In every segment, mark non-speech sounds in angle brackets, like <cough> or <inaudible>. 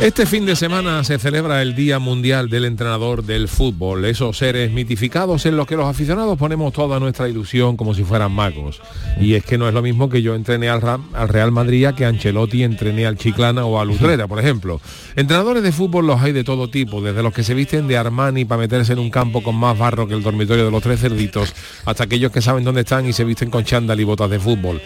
Este fin de semana se celebra el Día Mundial del Entrenador del Fútbol, esos seres mitificados en los que los aficionados ponemos toda nuestra ilusión como si fueran magos. Y es que no es lo mismo que yo entrené al, al Real Madrid que Ancelotti entrené al Chiclana o al <laughs> Utrera, por ejemplo. Entrenadores de fútbol los hay de todo tipo, desde los que se visten de Armani para meterse en un campo con más barro que el dormitorio de los tres cerditos, hasta aquellos que saben dónde están y se visten con chándal y botas de fútbol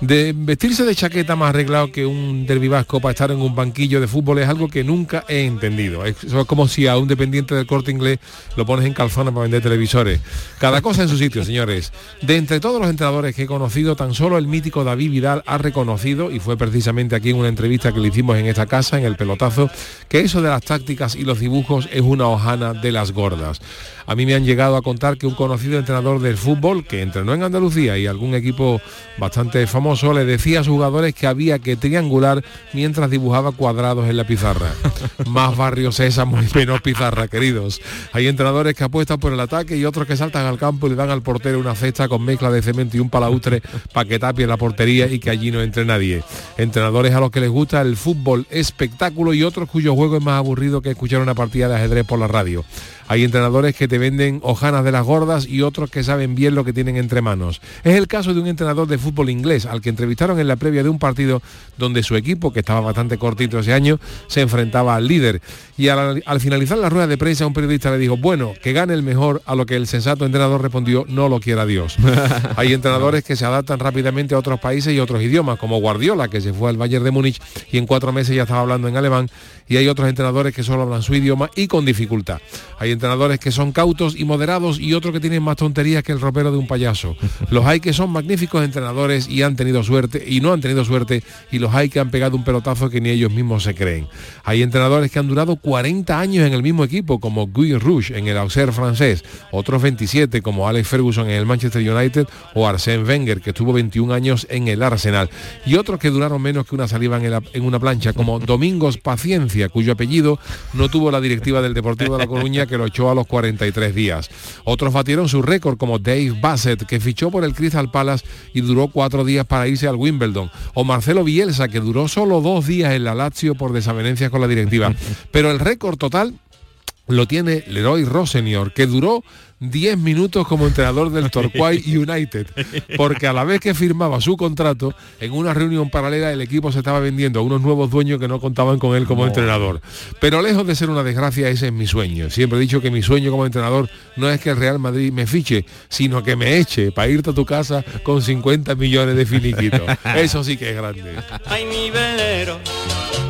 de vestirse de chaqueta más arreglado que un derbi vasco para estar en un banquillo de fútbol es algo que nunca he entendido. Eso es como si a un dependiente del corte inglés lo pones en calzona para vender televisores. Cada cosa en su sitio, señores. De entre todos los entrenadores que he conocido, tan solo el mítico David Vidal ha reconocido, y fue precisamente aquí en una entrevista que le hicimos en esta casa, en el pelotazo, que eso de las tácticas y los dibujos es una hojana de las gordas. A mí me han llegado a contar que un conocido entrenador del fútbol que entrenó en Andalucía y algún equipo bastante famoso le decía a sus jugadores que había que triangular mientras dibujaba cuadrados en la pizarra. <laughs> Más barrios sésamo y menos pizarra, queridos. Hay entrenadores que apuestan por el ataque y otros que saltan al campo y le dan al portero una cesta con mezcla de cemento y un palaustre para que tapie la portería y que allí no entre nadie. Entrenadores a los que les gusta el fútbol espectáculo y otros cuyo juego es más aburrido que escuchar una partida de ajedrez por la radio. Hay entrenadores que te venden hojanas de las gordas y otros que saben bien lo que tienen entre manos. Es el caso de un entrenador de fútbol inglés al que entrevistaron en la previa de un partido donde su equipo, que estaba bastante cortito ese año, se enfrentaba al líder. Y al, al finalizar la rueda de prensa un periodista le dijo, bueno, que gane el mejor, a lo que el sensato entrenador respondió, no lo quiera Dios. <laughs> Hay entrenadores que se adaptan rápidamente a otros países y otros idiomas, como Guardiola, que se fue al Bayern de Múnich y en cuatro meses ya estaba hablando en alemán, y hay otros entrenadores que solo hablan su idioma y con dificultad. Hay entrenadores que son cautos y moderados y otros que tienen más tonterías que el ropero de un payaso. <laughs> Los hay que son magníficos entrenadores y han tenido suerte y no han tenido suerte y los hay que han pegado un pelotazo que ni ellos mismos se creen. Hay entrenadores que han durado 40 años en el mismo equipo como Guy Rouge en el Auxerre francés, otros 27 como Alex Ferguson en el Manchester United o Arsène Wenger que estuvo 21 años en el Arsenal y otros que duraron menos que una saliva en, una plancha como Domingos Paciencia cuyo apellido no tuvo la directiva del Deportivo de La Coruña que lo echó a los 43 días. Otros batieron su récord como Dave Bassett, que fichó por el Crystal Palace y duró cuatro días para irse al Wimbledon. O Marcelo Bielsa, que duró solo dos días en la Lazio por desavenencias con la directiva. Pero el récord total lo tiene Leroy Rossenior, que duró 10 minutos como entrenador del Torquay <laughs> United, porque a la vez que firmaba su contrato, en una reunión paralela el equipo se estaba vendiendo a unos nuevos dueños que no contaban con él como no. entrenador. Pero lejos de ser una desgracia, ese es mi sueño. Siempre he dicho que mi sueño como entrenador no es que el Real Madrid me fiche, sino que me eche para irte a tu casa con 50 millones de finiquitos. <laughs> Eso sí que es grande. Ay, mi velero,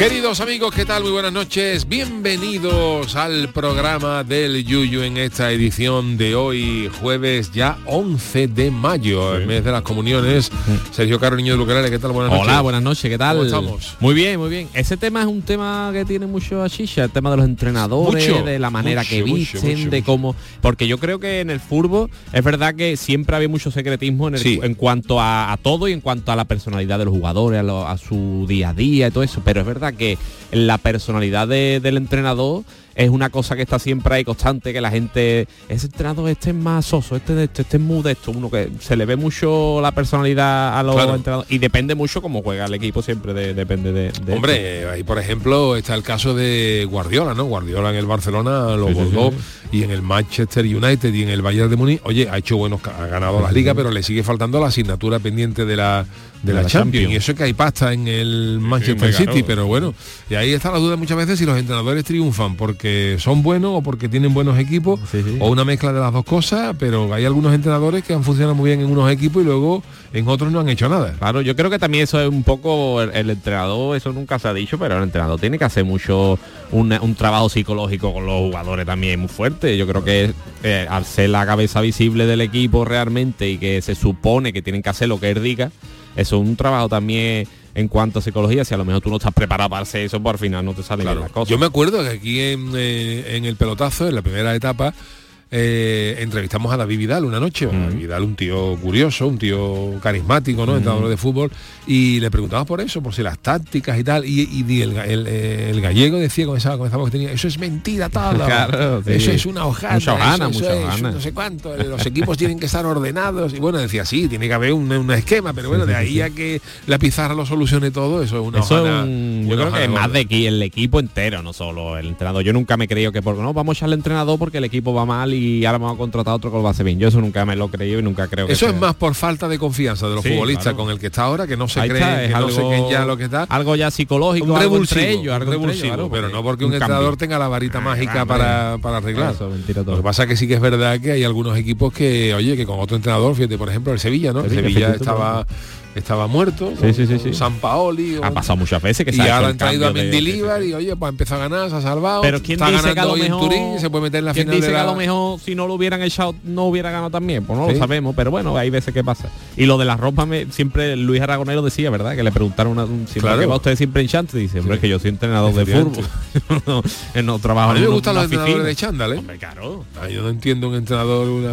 Queridos amigos, ¿qué tal? Muy buenas noches. Bienvenidos al programa del Yuyu en esta edición de hoy, jueves ya 11 de mayo, sí. el mes de las comuniones. Sergio Caro, niño de Lucarale, ¿qué tal? Buenas noches. Hola, buenas noches, ¿qué tal? ¿Cómo estamos? Muy bien, muy bien. Ese tema es un tema que tiene mucho chicha, el tema de los entrenadores, Mucho, de la manera mucho, que visten, mucho, de cómo... Porque yo creo que en el fútbol es verdad que siempre había mucho secretismo en, el- Sí. en cuanto a, a todo y en cuanto a la personalidad de los jugadores, a, lo- a su día a día y todo eso. Pero es verdad que la personalidad de- del entrenador es una cosa que está siempre ahí constante, que la gente, ese entrenador este es más soso, este de este, este es muy de esto, uno que se le ve mucho la personalidad a los Claro. entrenadores y depende mucho cómo juega el equipo siempre, de- depende de, de Hombre, ahí por ejemplo está el caso de Guardiola, ¿no? Guardiola en el Barcelona lo Sí, sí, bordó sí. y en el Manchester United y en el Bayern de Múnich, oye, ha hecho buenos, ha ganado la liga, pero le sigue faltando la asignatura pendiente de la de, la, la Champions. Champions. Y eso es que hay pasta en el Manchester City, pero bueno, y ahí está la duda muchas veces si los entrenadores triunfan, porque son buenos o porque tienen buenos equipos Sí, sí. o una mezcla de las dos cosas, pero hay algunos entrenadores que han funcionado muy bien en unos equipos y luego en otros no han hecho nada. Claro, yo creo que también eso es un poco el, el entrenador, eso nunca se ha dicho, pero el entrenador tiene que hacer mucho un, un trabajo psicológico con los jugadores también muy fuerte. Yo creo que eh, al ser la cabeza visible del equipo realmente y que se supone que tienen que hacer lo que él diga, eso es un trabajo también en cuanto a psicología. Si a lo mejor tú no estás preparado para hacer eso, pues al final no te salen las cosas. Yo me acuerdo que aquí en, eh, en el pelotazo, en la primera etapa, eh, entrevistamos a David Vidal una noche. Mm. David Vidal, un tío curioso, un tío carismático, ¿no? Entrenador de fútbol. Y le preguntamos por eso, por si las tácticas y tal. Y, y di- el, ga- el, eh, el gallego decía con esa, con esa voz que tenía, eso es mentira tal. <laughs> Claro, sí. Eso es una hojana. Mucha hojana, eso- eso mucha es hojana. no sé cuánto. Los equipos tienen que estar ordenados. Y bueno, decía, sí, tiene que haber un, un esquema, pero bueno, de ahí a que la pizarra lo solucione todo, eso es una Eso hojana- un, yo una creo que es más de aquí el equipo entero, no solo el entrenador. Yo nunca me he creído que porque no vamos a echarle entrenador porque el equipo va mal y ahora vamos a contratar a otro hacer bien. Yo eso nunca me lo he creído y nunca creo que Eso es más por falta de confianza de los Sí, futbolistas claro. con el que está ahora, que no se Ahí está, es que no algo, se creen ya lo que está. algo ya psicológico, Un algo entre ellos, algo entre ellos, revulsivo, claro, pero no porque un, entrenador tenga la varita Ah, mágica para, para arreglar. Eso, mentira Lo que pasa que sí que es verdad que hay algunos equipos que, oye, que con otro entrenador, fíjate, por ejemplo, el Sevilla, ¿no? El Sevilla, tú, estaba muerto, Sí, sí, sí. San Paoli. o- Ha pasado muchas veces que y se ha ahora han traído a y oye, pues empezó a ganar, se ha salvado. Pero quién está dice que a ganando lo hoy en mejor Turín, se puede meter en la ¿Quién final dice de que a la- lo mejor si no lo hubieran echado no hubiera ganado también? Pues no lo sabemos, pero bueno, hay veces que pasa. Y lo de la ropa me, siempre Luis Aragonés lo decía, ¿verdad? Que le preguntaron una, un, siempre Claro. que va usted siempre en chante, dice, hombre, es que yo soy entrenador de fútbol. <laughs> no, no trabajo A mí en me gustan los entrenadores de chándal, ¿eh? Hombre, claro. Ah, Yo no entiendo un entrenador una...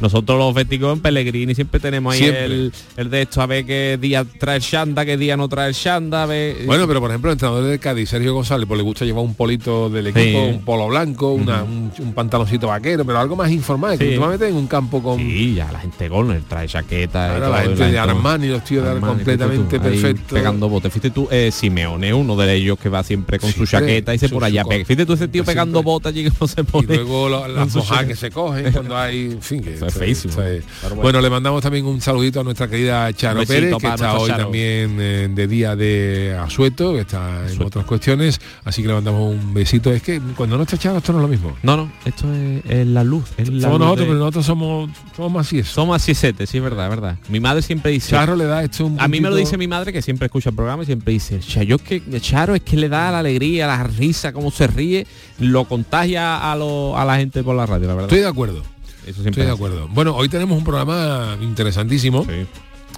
Nosotros los béticos en Pellegrini siempre tenemos ahí Siempre. el, el de esto, a ver qué día trae el Shanda, qué día no trae el Shanda, a ver... Bueno, pero por ejemplo, el entrenador de Cádiz, Sergio González, pues le gusta llevar un polito del equipo, Sí. un polo blanco, una- un, un pantaloncito vaquero, pero algo más informal, que Sí. últimamente en un campo con Sí, ya la gente gol, trae chaqueta. y todo, la gente de Armani, los tíos de Armani, completamente tú, ahí perfectos. Pegando botes. Fíjate tú, eh, Simeone, uno de ellos que va siempre con su chaqueta y se por allá. Fíjate tú ese tío pegando botas allí que no se Y pone. luego lo- las chaqueta. que se cogen cuando hay, en fin, que Eso es feísimo. bueno. Bueno, le mandamos también un saludito a nuestra querida Charo besito Pérez, que está hoy Charo. también eh, de día de asueto, que está en otras cuestiones, así que le mandamos un besito. Es que cuando no está Charo esto no es lo mismo. No, no, esto es, es la luz. Es la Somos luz nosotros, de- pero nosotros somos, somos y eso. Somos así sete, sí, es verdad, verdad. Mi madre siempre dice... Charo le da esto un A mí me lo dice mi madre que siempre escucha el programa y siempre dice, Chayo, es que Charo es que le da la alegría, la risa, cómo se ríe, lo contagia a, lo- a la gente por la radio, la verdad. Estoy de acuerdo. Eso siempre Estoy de acuerdo. Bueno, hoy tenemos un programa interesantísimo. Sí.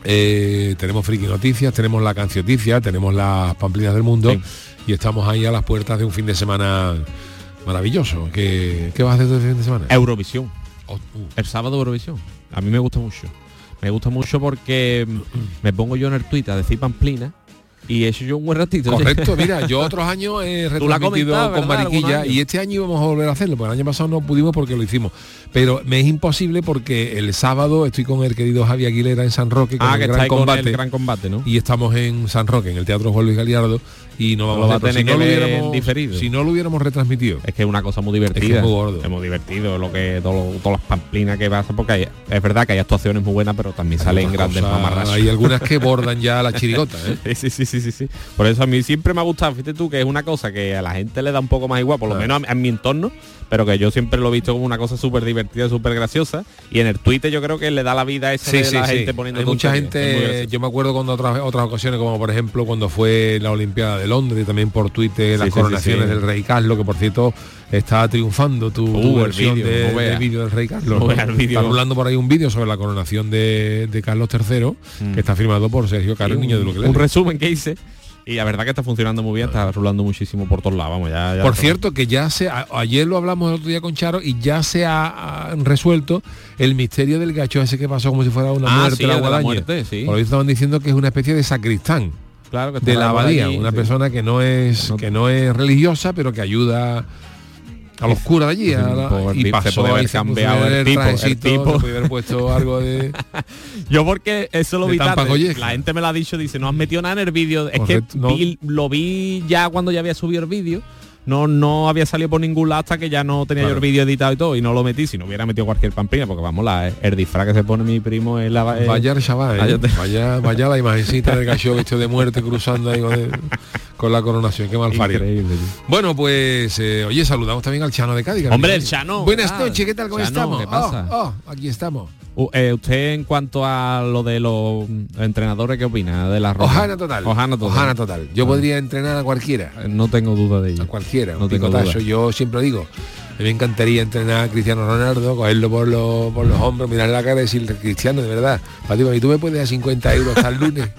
Eh, tenemos friki noticias, tenemos la cancioticia, tenemos las pamplinas del mundo Sí. y estamos ahí a las puertas de un fin de semana maravilloso. ¿Qué, qué vas a hacer este fin de semana? Eurovisión. Oh, uh, El sábado Eurovisión. A mí me gusta mucho. Me gusta mucho porque me pongo yo en el Twitter a decir pamplina y he hecho yo un buen ratito. Correcto, <laughs> mira, yo otros años he retransmitido con. Mariquilla y este año íbamos a volver a hacerlo, porque el año pasado no pudimos porque lo hicimos. Pero me es imposible porque el sábado estoy con el querido Javi Aguilera en San Roque con ah, el que gran está ahí con combate. el gran combate, ¿no? y estamos en San Roque, en el Teatro Juan Luis Galiardo, y no vamos a tener que si, no ver lo hubiéramos, diferido. si no lo hubiéramos retransmitido. Es que es una cosa muy divertida. Es que es muy gordo. Es muy divertido lo que todo todas las pamplinas que pasa porque hay- es verdad que hay actuaciones muy buenas, pero también salen grandes mamarrachos. Hay algunas que <laughs> bordan ya la chirigota, ¿eh? Sí, sí, sí, sí, sí. Por eso a mí siempre me ha gustado, fíjate tú, que es una cosa que a la gente le da un poco más igual, por lo Claro. menos a- en mi entorno, pero que yo siempre lo he visto como una cosa súper divertida, súper graciosa. Y en el Twitter yo creo que le da la vida esa Sí, de sí, la sí. gente poniendo Hay mucha gente, yo me acuerdo cuando otras, otras ocasiones, como por ejemplo cuando fue la Olimpiada de Londres, también por Twitter, las Sí, sí, sí, coronaciones sí. del Rey Carlos, que por cierto está triunfando tu, Uh, versión de- del vídeo del Rey Carlos. Está rulando por ahí un vídeo sobre la coronación de, de Carlos III, Mm. que está firmado por Sergio Carlos, niño de un, lo que un resumen que hice. Y la verdad que está funcionando muy bien, está rulando muchísimo por todos lados. Vamos, ya, ya Por cierto, que ya se a- ayer lo hablamos el otro día con Charo y ya se ha, ha resuelto el misterio del gacho ese que pasó como si fuera una Ah, muerte sí, la de la muerte, sí. Por lo estaban diciendo que es una especie de sacristán claro que está de la abadía, allí, una sí. persona que no es que no es religiosa, pero que ayuda a los curas de allí a la- Por y se puede haber cambiado el tipo, el tipo. se haber puesto algo de <laughs> Yo porque eso lo vi tarde. La gente me lo ha dicho, dice, no has metido nada en el vídeo. Es Correcto, que no. vi- lo vi ya cuando ya había subido el vídeo. No, no había salido por ningún lado hasta que ya no tenía yo el vídeo editado y todo y no lo metí si no hubiera metido cualquier pamplina porque vamos la el disfraz que se pone mi primo es la eh, Vaya el chaval, ¿eh? Vaya te- vaya, vaya la imagencita del gacho hecho de muerte cruzando ahí con el, con la coronación, qué mal. Increíble. Bueno, pues, eh, oye, saludamos también al Chano de Cádiz. Hombre, el. Chano, Buenas noches, ¿qué tal? ¿Cómo Chano, estamos? ¿qué pasa? Oh, oh, aquí estamos. Eh, usted en cuanto a lo de los entrenadores, ¿qué opina de la roja? Ojana total. Ojana total. Ojana total. Yo Ah. podría entrenar a cualquiera. Eh, No tengo duda de ello. A cualquiera. No un tengo duda. Yo siempre digo, a mí me encantaría entrenar a Cristiano Ronaldo, cogerlo por los, por los hombros, mirarle la cara y decirle, Cristiano, de verdad, ti, tú me puedes dar 50 euros hasta el lunes. <laughs>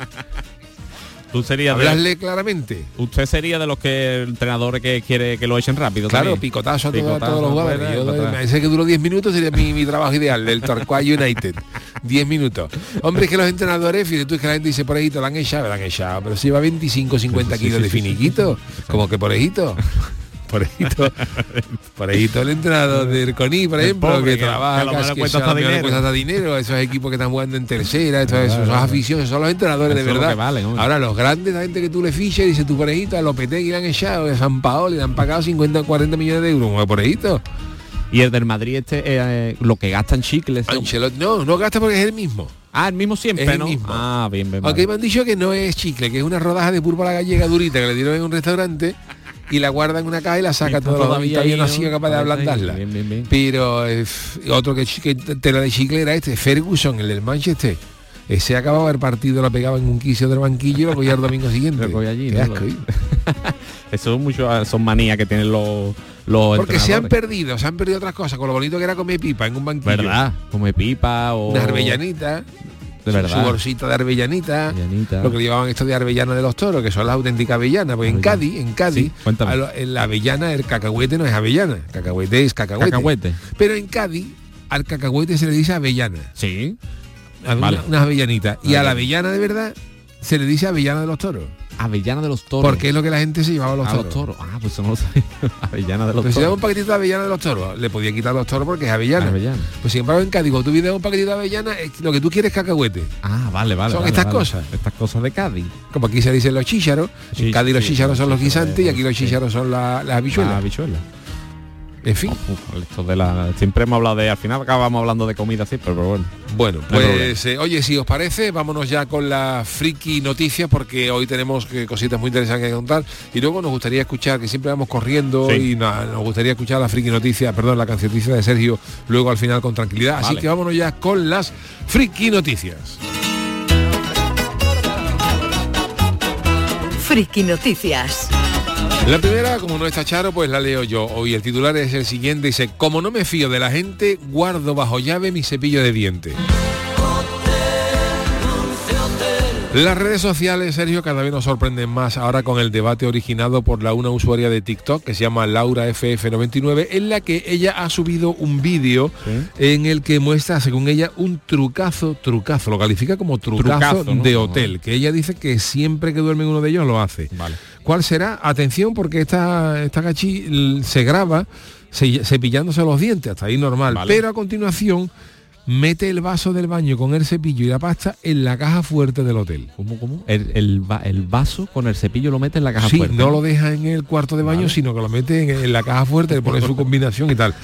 Tú serías de, Hablarle claramente. usted sería de los que entrenadores que quiere que lo echen rápido. Claro, también. picotazo a todos- a Picotazo, todos los jugadores. fuera, Yo para doy- atrás. ese que duró 10 minutos sería mi, mi trabajo ideal, del Torquay United. 10 minutos. Hombre, es que los entrenadores, fíjate tú, es que la gente dice, por ejito, la han echado, la han echado, pero si lleva 25, 50 Sí, sí, kilos de finiquito, como que por ejito. Por ejito, <laughs> por ejito el entrenador del CONI, por ejemplo, pobre, que, a trabaja que cuesta a dinero. dinero, esos <laughs> equipos que están jugando en tercera, todo eso, esas aficiones, son los entrenadores de Eso verdad. Ahora los grandes, la gente que tú le fiches, dice tu porejito, a Lopetegui le han echado, a San Paolo le han pagado 50 40 millones de euros, como porejito. Y el del Madrid este, eh, lo que gastan chicles. Ancelotti, no, no gasta porque es el mismo. Ah, el mismo siempre, Es el ¿no? mismo. Ah, bien, bien. Aunque vale. me han dicho que no es chicle, que es una rodaja de púrpura gallega durita que le dieron en un restaurante y la guarda en una caja y la saca los todavía ahí, ¿no? así capaz de Todavía ablandarla. Bien, bien, bien. Pero eh, otro que, que tela de chicle era este, Ferguson, el del Manchester. Ese acababa el partido, lo pegaba en un quicio del banquillo y lo cogía el domingo siguiente. <laughs> Lo cogía allí, Qué ¿no? asco, Lo-. <laughs> Eso es mucho, son manías que tienen los, los Porque se han perdido, se han perdido otras cosas, con lo bonito que era comer pipa en un banquillo. ¿Verdad? Come pipa o... Una arbeillanita, De su verdad. bolsita de arbeillanita, Arbeillanita. lo que llevaban esto de avellana de los toros, que son las auténticas avellanas, porque en. Cádiz, en Cádiz, Sí, lo- en la avellana, el cacahuete no es avellana, cacahuete es cacahuete. Cacahuete. Pero en Cádiz, al cacahuete se le dice avellana, Sí. una- Vale. avellanitas, y a la avellana de verdad se le dice avellana de los toros, Avellana de los toros. porque es lo que la gente se llevaba a los a toros. los toros. Ah, pues sabía. <laughs> Avellana de los Pues si le da un toros. paquetito de avellana de los toros, le podía quitar los toros porque es avellana. Avellana. Pues sin embargo en Cádiz, cuando tú pides un paquetito de avellana, es- lo que tú quieres es cacahuete. Ah, vale, vale. Son vale, estas vale. cosas. Estas cosas de Cádiz. Como aquí se dicen los chícharos, en Sí, Cádiz los chícharos sí, son los guisantes y aquí los chícharos son la- las La habichuelas. habichuela. En fin. Uf, esto de la... Siempre hemos hablado de... Al final acabamos hablando de comida siempre, pero bueno. Bueno, No pues eh, oye, si os parece, vámonos ya con la friki noticias porque hoy tenemos eh, cositas muy interesantes que contar y luego nos gustaría escuchar, que siempre vamos corriendo Sí. y na- nos gustaría escuchar la friki noticia, perdón, la cancioticia de Sergio luego al final con tranquilidad. Así Vale. que vámonos ya con las friki noticias. Friki Noticias. La primera, como no está Charo, pues la leo yo. Hoy el titular es el siguiente, dice, como no me fío de la gente, guardo bajo llave mi cepillo de dientes. Las redes sociales, Sergio, cada vez nos sorprenden más ahora con el debate originado por la una usuaria de TikTok que se llama Laura FF99, en la que ella ha subido un vídeo en el que muestra, según ella, un trucazo, trucazo, lo califica como trucazo, Trucazo, ¿no? de hotel, que ella dice que siempre que duerme en uno de ellos lo hace. Vale. ¿Cuál será? Atención porque esta, esta gachi se graba se- cepillándose los dientes, hasta ahí normal. Vale. Pero a continuación mete el vaso del baño con el cepillo y la pasta en la caja fuerte del hotel. ¿Cómo, cómo? El, el el vaso con el cepillo lo mete en la caja sí, fuerte. no lo deja en el cuarto de baño, Vale. sino que lo mete en, en la caja fuerte, le pone su <laughs> combinación y tal.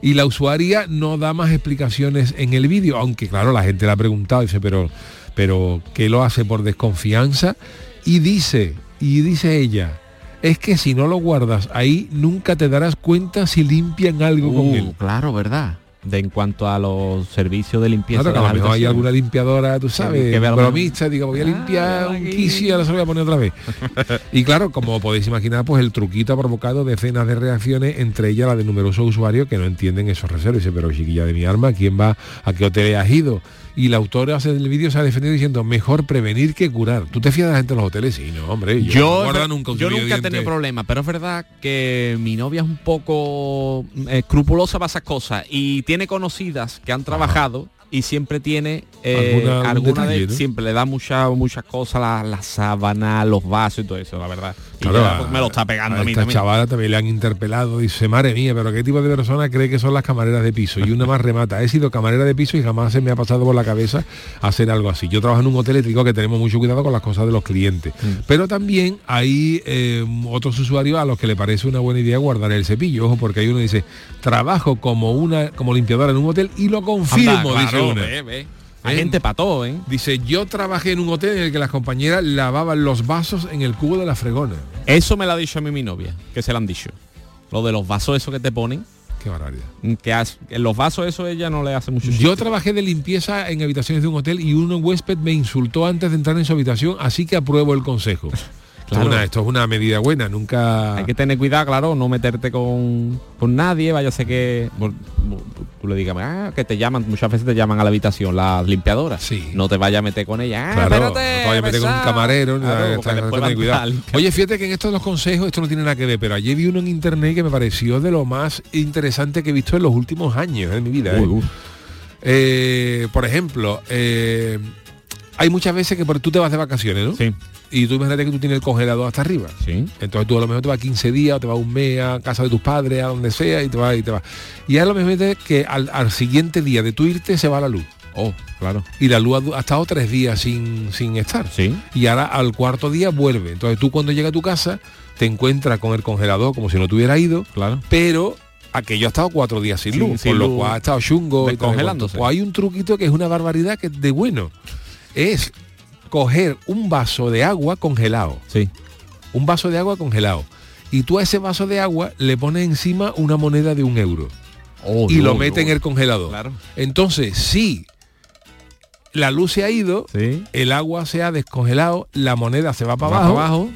Y la usuaria no da más explicaciones en el vídeo, aunque claro, la gente le ha preguntado, dice, pero, pero ¿qué lo hace por desconfianza? Y dice, y dice ella, es que si no lo guardas ahí, nunca te darás cuenta si limpian algo con Uh, él. claro, ¿verdad? De en cuanto a los servicios de limpieza. Claro, que de a lo mejor hay alguna limpiadora, tú sabes, bromista, digo, voy a Ah, limpiar un quicio y ahora se lo voy a poner otra vez. <laughs> y claro, como podéis imaginar, pues el truquito ha provocado decenas de reacciones, entre ellas la de numerosos usuarios que no entienden esos reservos. Dice, pero chiquilla de mi arma, ¿quién va? ¿A qué hotel has ido? Y la autora del vídeo se ha defendido diciendo, mejor prevenir que curar. ¿Tú te fías de la gente en los hoteles? Sí, no, hombre. Yo, Yo, nunca un yo nunca he tenido problemas, pero es verdad que mi novia es un poco eh, escrupulosa para esas cosas y tiene conocidas que han trabajado y siempre tiene eh, Alguna- alguna de detalle, ¿no? siempre le da muchas muchas cosas la, la sábana los vasos y todo eso la verdad Y Claro, ya, me lo está pegando a, mí esta también chavala también le han interpelado, dice, madre mía, pero qué tipo de persona cree que son las camareras de piso. Y una más remata, he sido camarera de piso y jamás se me ha pasado por la cabeza hacer algo así. Yo trabajo en un hotel digo que tenemos mucho cuidado con las cosas de los clientes. Mm. Pero también hay eh, otros usuarios a los que le parece una buena idea guardar el cepillo, ojo, porque hay uno dice, trabajo como una como limpiadora en un hotel y lo confirmo, Anda, dice una. ve, ve. Hay ¿eh? gente para todo, ¿eh? Dice, yo trabajé en un hotel en el que las compañeras lavaban los vasos en el cubo de la fregona. Eso me lo ha dicho a mí mi novia, que se lo han dicho. Lo de los vasos eso que te ponen, Qué barbaridad. que en los vasos eso ella no le hace mucho Yo chiste. trabajé de limpieza en habitaciones de un hotel y un huésped me insultó antes de entrar en su habitación, así que apruebo el consejo. Esto, es una, esto es una medida buena, nunca... Hay que tener cuidado, claro, no meterte con, con nadie, vaya a ser que tú le digas, ah, que te llaman, muchas veces te llaman a la habitación las limpiadoras. Sí. No te vayas a meter con ella. Ah, Claro, espérate, no te vayas a meter con un pesado". camarero, Claro, está- cuidado. Oye, fíjate que en esto de los consejos, esto no tiene nada que ver, pero ayer vi uno en internet que me pareció de lo más interesante que he visto en los últimos años de mi vida. ¿eh? Uy. Eh, por ejemplo, eh, hay muchas veces que por- tú te vas de vacaciones, ¿no? Sí, Y tú imagínate que tú tienes el congelador hasta arriba. sí. Entonces tú a lo mejor te vas 15 días, o te vas un mes a casa de tus padres, a donde sea, y te vas y te vas. Y a lo mejor es que al, al siguiente día de tu irte se va la luz. Oh, claro. Y la luz ha, estado tres días sin, sin estar. Sí. Y ahora al cuarto día vuelve. Entonces tú cuando llegas a tu casa te encuentras con el congelador como si no tuviera ido, Claro. pero aquello ha estado cuatro días sin Sí, luz, sin lo luz. cual ha estado chungo. y Descongelándose. cuanto. Pues hay un truquito que es una barbaridad que es de bueno. Es coger un vaso de agua congelado. Sí. Un vaso de agua congelado. Y tú a ese vaso de agua le pones encima una moneda de un euro. Oh, y lo metes en el congelador. Claro. Entonces, si la luz se ha ido, Sí. el agua se ha descongelado, la moneda se va para Va abajo, para abajo.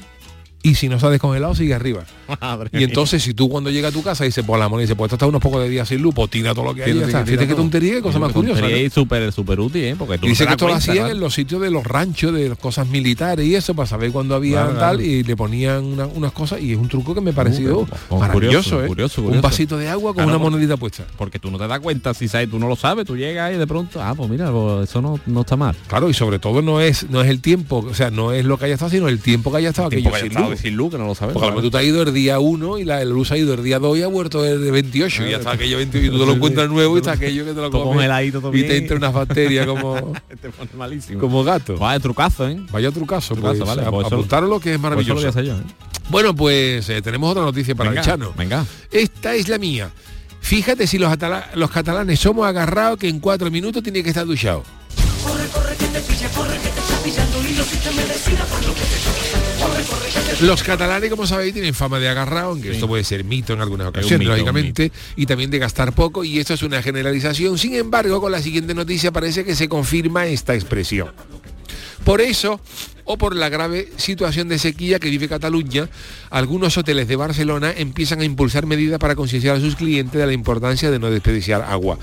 y si no se ha descongelado sigue arriba. Madre Y mía. entonces si tú cuando llegas a tu casa dices, pues la moneda dice, pues unos pocos de días sin luz, pues tira todo lo que hay. Fíjate qué tontería, qué cosa más curiosa. y súper súper útil, ¿eh? Porque tú Y no dice que esto lo hacían claro. en los sitios de los ranchos, de las cosas militares y eso, para saber cuándo había Claro, tal, claro. y le ponían una- unas cosas, y es un truco que me pareció Uh, pues, maravilloso, curioso, ¿eh? curioso, Un vasito de agua con una monedita puesta. Porque tú no te das cuenta, si sabes, tú no lo sabes, tú llegas y de pronto, ah, pues mira, pues eso no, no está mal. Claro, y sobre todo no es no es el tiempo, o sea, no es lo que haya estado, sino el tiempo que haya estado aquello sin luz. que no lo sabes. Porque tú te has ido el día 1 y la, la luz ha ido el día 2 y ha vuelto el 28 y ya está aquello 28 y tú te lo <laughs> encuentras nuevo y está aquello que te lo Todo comes congeladito y te entra unas bacterias como, <laughs> te pone malísimo. como gato. Vaya trucazo, ¿eh? Vaya trucazo, Trucazo, pues, vale, a- pues apuntaros que es Pues maravilloso. voy a hacer yo, ¿eh? Bueno, pues eh, tenemos otra noticia para venga, el Chano. Venga. Esta es la mía. Fíjate si los, atala- los catalanes somos agarrados que en cuatro minutos tiene que estar duchado. Los catalanes, como sabéis, tienen fama de agarrado, aunque esto puede ser mito en algunas ocasiones, mito, lógicamente, y también de gastar poco, y esto es una generalización. Sin embargo, con la siguiente noticia parece que se confirma esta expresión. Por eso, o por la grave situación de sequía que vive Cataluña, algunos hoteles de Barcelona empiezan a impulsar medidas para concienciar a sus clientes de la importancia de no desperdiciar agua.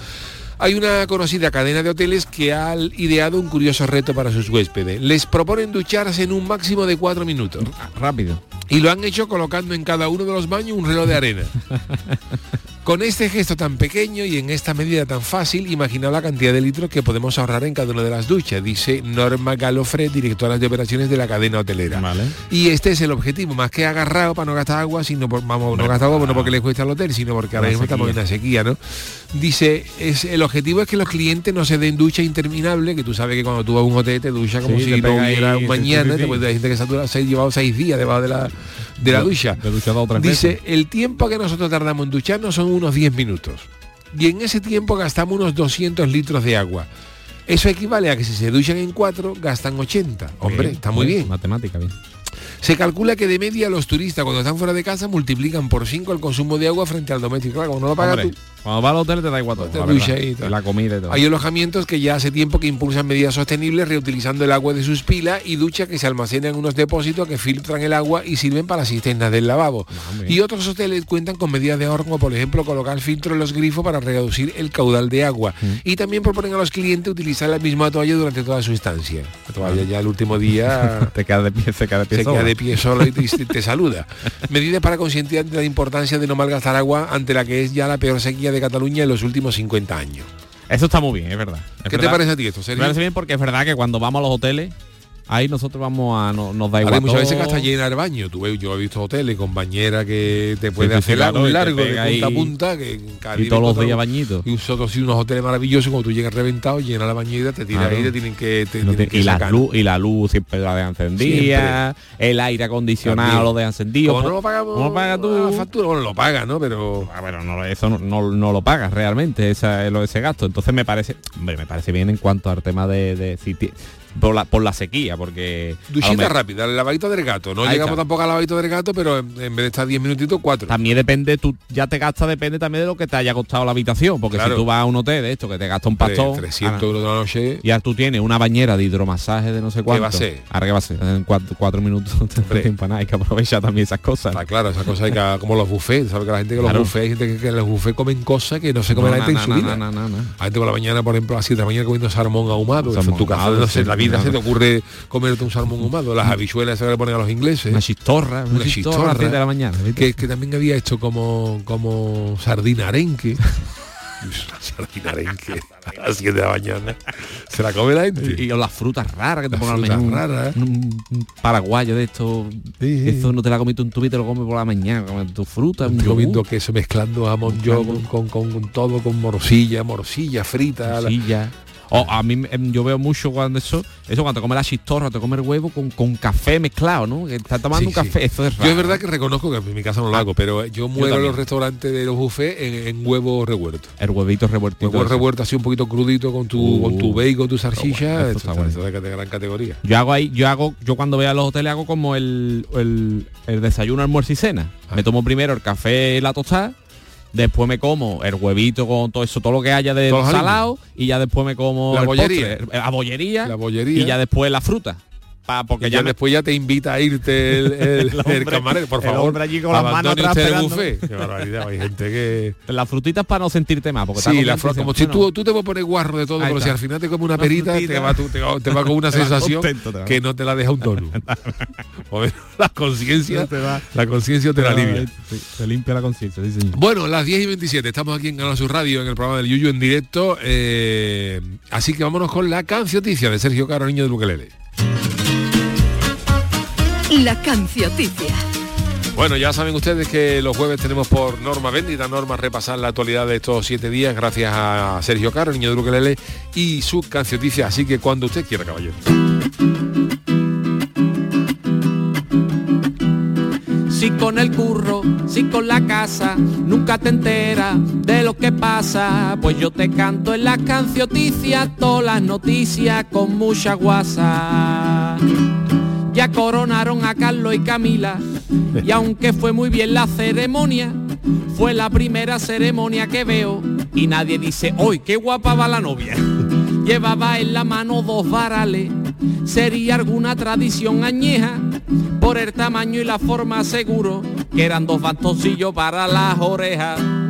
Hay una conocida cadena de hoteles que ha ideado un curioso reto para sus huéspedes. Les proponen ducharse en un máximo de cuatro minutos. Rápido. Y lo han hecho colocando en cada uno de los baños un reloj de arena. <laughs> Con este gesto tan pequeño y en esta medida tan fácil, imagina la cantidad de litros que podemos ahorrar en cada una de las duchas, dice Norma Galofre, directora de operaciones de la cadena hotelera. Vale. Y este es el objetivo, más que agarrado para no gastar agua, sino por, vamos, no gastar agua pues no porque le cuesta al hotel, sino porque ahora mismo estamos en la sequía, ¿no? Dice, es, el objetivo es que los clientes no se den ducha interminable, que tú sabes que cuando tú vas a un hotel te ducha como Sí, si no hubiera un mañana, después de la gente que se ha llevado seis días debajo de la, de la ducha. Dice, el tiempo que nosotros tardamos en ducharnos son unos 10 minutos. Y en ese tiempo gastamos unos 200 litros de agua. Eso equivale a que si se duchan en 4, gastan 80. Hombre, está muy bien. Matemática, bien. Se calcula que de media los turistas cuando están fuera de casa multiplican por 5 el consumo de agua frente al doméstico. Claro, como no lo pagas tú. Cuando vas al hotel te da igual todo. La y tal. la comida y todo. Hay alojamientos que ya hace tiempo que impulsan medidas sostenibles reutilizando el agua de sus pilas y duchas que se almacenan en unos depósitos que filtran el agua y sirven para las cisternas del lavabo. hombre. y otros hoteles cuentan con medidas de ahorro como por ejemplo colocar filtros en los grifos para reducir el caudal de agua. Mm. Y también proponen a los clientes utilizar la misma toalla durante toda su estancia. La toalla ya el último día <laughs> te queda de pie, se queda de pie se sola. queda de pie solo y te, te saluda. <laughs> Medidas para concientizar de la importancia de no malgastar agua ante la que es ya la peor sequía de Cataluña en los últimos 50 años. Eso está muy bien, es verdad. Es ¿Qué te parece a ti esto, Me Sergio? parece bien porque es verdad que cuando vamos a los hoteles Ahí nosotros vamos a, no- nos da Ahora igual. muchas veces que hasta llena el baño. Tú yo he visto hoteles con bañera que te puede sí, hacer claro, un largo de punta a punta que en Y todos los días bañitos. Y nosotros sí unos hoteles maravillosos cuando tú llegas reventado, llena la bañera, te tiras Claro. ahí, te tienen que, te No tienen te- que y, la luz, y la luz siempre la dejan encendida, el aire acondicionado También. lo dejan encendido. Como no po- lo pagamos no lo pagas tú. la factura, bueno, lo paga, ¿no? Pero Ah, bueno, no, eso no, no- no lo pagas realmente, esa, ese gasto. Entonces me parece, hombre, me parece bien en cuanto al tema de, de si por, la, por la sequía, porque duchita rápida, el lavadito del gato. No Ahí llegamos está. tampoco al lavadito del gato, pero en, en vez de estar 10 minutitos, 4. también depende, tú ya te gastas, depende también de lo que te haya costado la habitación, porque Claro. si tú vas a un hotel de esto que te gasta un pastón, 300 ahora- euros de la noche. y ahora tú tienes una bañera de hidromasaje de no sé cuánto. va a ser? Ahora que va a ser, en cuatro, cuatro minutos <laughs> no te tiempo nada, hay que aprovechar también esas cosas. Está claro, esa cosa hay que, <laughs> como los buffets, ¿sabes? Que la gente que los Claro. buffets, hay gente que, los buffets comen cosas que no se come No, la gente na, en su na, vida. La gente por la mañana, por ejemplo, a las 7 de la mañana comiendo salmón ahumado. En tu casa, ahumado, no sé, la vida claro. se te ocurre comerte un salmón ahumado. Las habichuelas esas que le ponen a los ingleses. Una chistorra, una, Una chistorra, de la mañana. que, que también había hecho como, como sardina arenque. <laughs> Sardina arenque a las 7 de la mañana. Se la come la gente. Y, y las frutas raras que te ponen al menú. raras. Un, un paraguayo de esto. Sí, sí. Eso no te la comiste un tubito, lo comes por la mañana. Comes tu fruta, un comiendo queso, mezclando jamón yo con, con, con- con todo, con morcilla, morcilla frita. la- morcilla. O a mí em, yo veo mucho cuando eso, eso cuando te comes la chistorra, te comes el huevo con, con café mezclado, ¿no? Estás tomando Sí, un sí. café, eso es Yo raro. es verdad que reconozco que en mi casa no lo hago, pero yo muero en los restaurantes de los buffets en, en huevo revuelto. El huevito revueltito. Huevo ese. revuelto así un poquito crudito con tu, Uh, con tu bacon, tu salchicha, bueno, esto esto es de, de gran categoría. Yo hago ahí, yo hago, yo cuando voy a los hoteles hago como el, el, el desayuno, almuerzo y cena. Ah. Me tomo primero el café y la tostada, después me como el huevito con todo eso, todo lo que haya de salado, y ya después me como La el bollería. postre, la bollería, La bollería. y ya después la fruta. Pa- porque Y ya ya me- después ya te invita a irte el, <laughs> el- El el camarero, por el favor. hombre allí con las manos abandone atrás usted el buffet. Qué barbaridad, hay gente que... las frutitas para no sentirte más. Porque Sí, la fro- como si tú, tú te vas a poner guarro de todo, Ahí pero si al final te comes una Una perita, te va, tú- te, va, te va con una <laughs> sensación contento, que no te la deja un tono. <laughs> La conciencia, No te va. la conciencia te la "Bueno, alivia. sí, te limpia la conciencia, sí, señor. Bueno, las 10 y 27, estamos aquí en Canal Sur Radio en el programa del Yuyu en directo. eh, así que vámonos con la cancioticia de Sergio Caro, niño de Bukelele. La cancioticia. Bueno, ya saben ustedes que los jueves tenemos por norma bendita, norma repasar la actualidad de estos siete días gracias a Sergio Caro, niño de Bukelele y su cancioticia. Así que cuando usted quiera, caballero. Si con el curro, si con la casa, nunca te enteras de lo que pasa. Pues yo te canto en las cancioticias, todas las noticias con mucha guasa. Ya coronaron a Carlos y Camila, y aunque fue muy bien la ceremonia, fue la primera ceremonia que veo, y nadie dice, hoy qué guapa va la novia. <laughs> Llevaba en la mano dos varales, sería alguna tradición añeja, por el tamaño y la forma seguro, que eran dos bastoncillos para las orejas.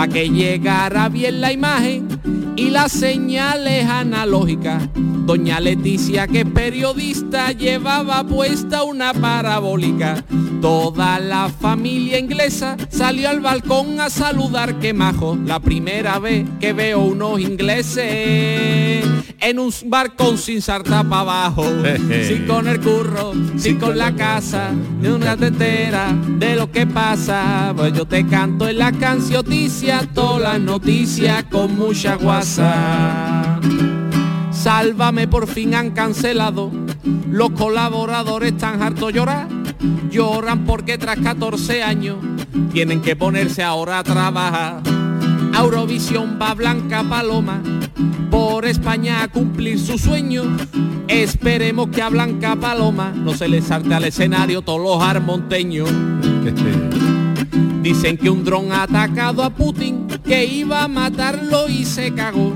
Pa' que llegara bien la imagen y las señales analógicas. Doña Leticia, que periodista, llevaba puesta una parabólica. Toda la familia inglesa salió al balcón a saludar, que majo. La primera vez que veo unos ingleses en un barcón sin sarta para abajo, <laughs> sin con el curro, sin con la casa, de una tetera de lo que pasa. Pues yo te canto en la cancioticia, todas las noticias con mucha guasa. Sálvame por fin han cancelado. Los colaboradores están hartos de llorar. Lloran porque tras 14 años tienen que ponerse ahora a trabajar. Eurovisión va Blanca Paloma por España a cumplir su sueño. Esperemos que a Blanca Paloma no se le salte al escenario todos los armonteños. <laughs> Dicen que un dron ha atacado a Putin, que iba a matarlo y se cagó.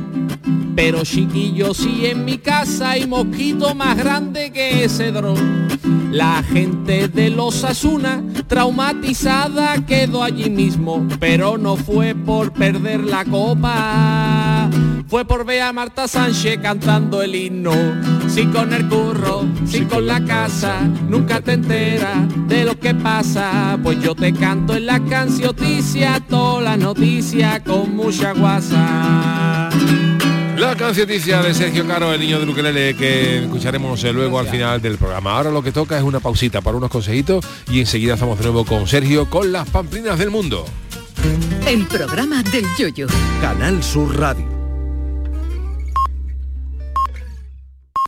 Pero chiquillo, si en mi casa hay mosquito más grande que ese dron. La gente de los Asuna traumatizada quedó allí mismo, pero no fue por perder la copa. Fue por ver a Marta Sánchez cantando el himno. Si con el curro, si con la casa, nunca te enteras de lo que pasa. Pues yo te canto en la cancioticia, todas las noticias con mucha guasa. La cancioticia de Sergio Caro, el niño de Luquelele, que escucharemos eh, luego al final del programa. Ahora lo que toca es una pausita para unos consejitos y enseguida estamos de nuevo con Sergio con las pamplinas del mundo. El programa del yoyo. Canal Sur Radio.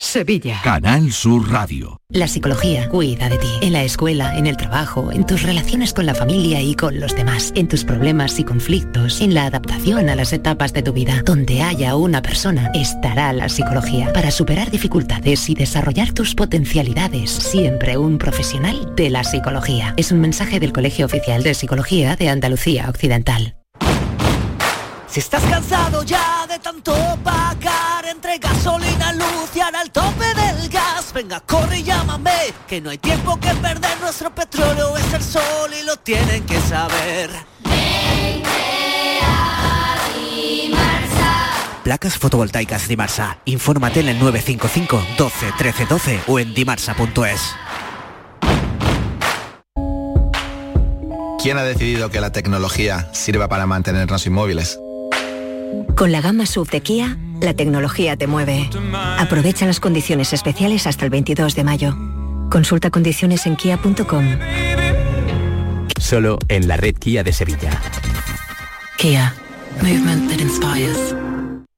Sevilla. Canal Sur Radio. La psicología cuida de ti, en la escuela, en el trabajo, en tus relaciones con la familia y con los demás, en tus problemas y conflictos, en la adaptación a las etapas de tu vida. Donde haya una persona, estará la psicología para superar dificultades y desarrollar tus potencialidades. Siempre un profesional de la psicología. Es un mensaje del Colegio Oficial de Psicología de Andalucía Occidental. Si estás cansado ya de tanto pagar entre gasolina, luz y ahora el tope del gas, venga, corre y llámame, que no hay tiempo que perder, nuestro petróleo es el sol y lo tienen que saber. Placas fotovoltaicas Dimarsa. Infórmate en el 955 12 13 12 o en dimarsa.es. ¿Quién ha decidido que la tecnología sirva para mantenernos inmóviles? Con la gama SUV de Kia, la tecnología te mueve. Aprovecha las condiciones especiales hasta el 22 de mayo. Consulta condiciones en kia.com. Solo en la red Kia de Sevilla. Kia. Movement that inspires.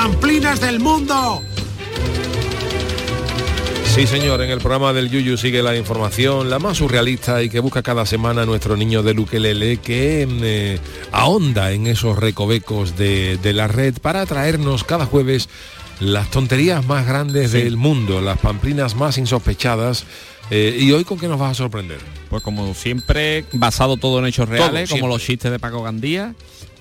¡Pamplinas del mundo! Sí, señor, en el programa del Yuyu sigue la información, la más surrealista y que busca cada semana nuestro niño de Luquelele, que eh, ahonda en esos recovecos de, de la red para traernos cada jueves las tonterías más grandes Sí. del mundo, las pamplinas más insospechadas. Eh, ¿Y hoy con qué nos vas a sorprender? Pues como siempre, basado todo en hechos reales, como los chistes de Paco Gandía.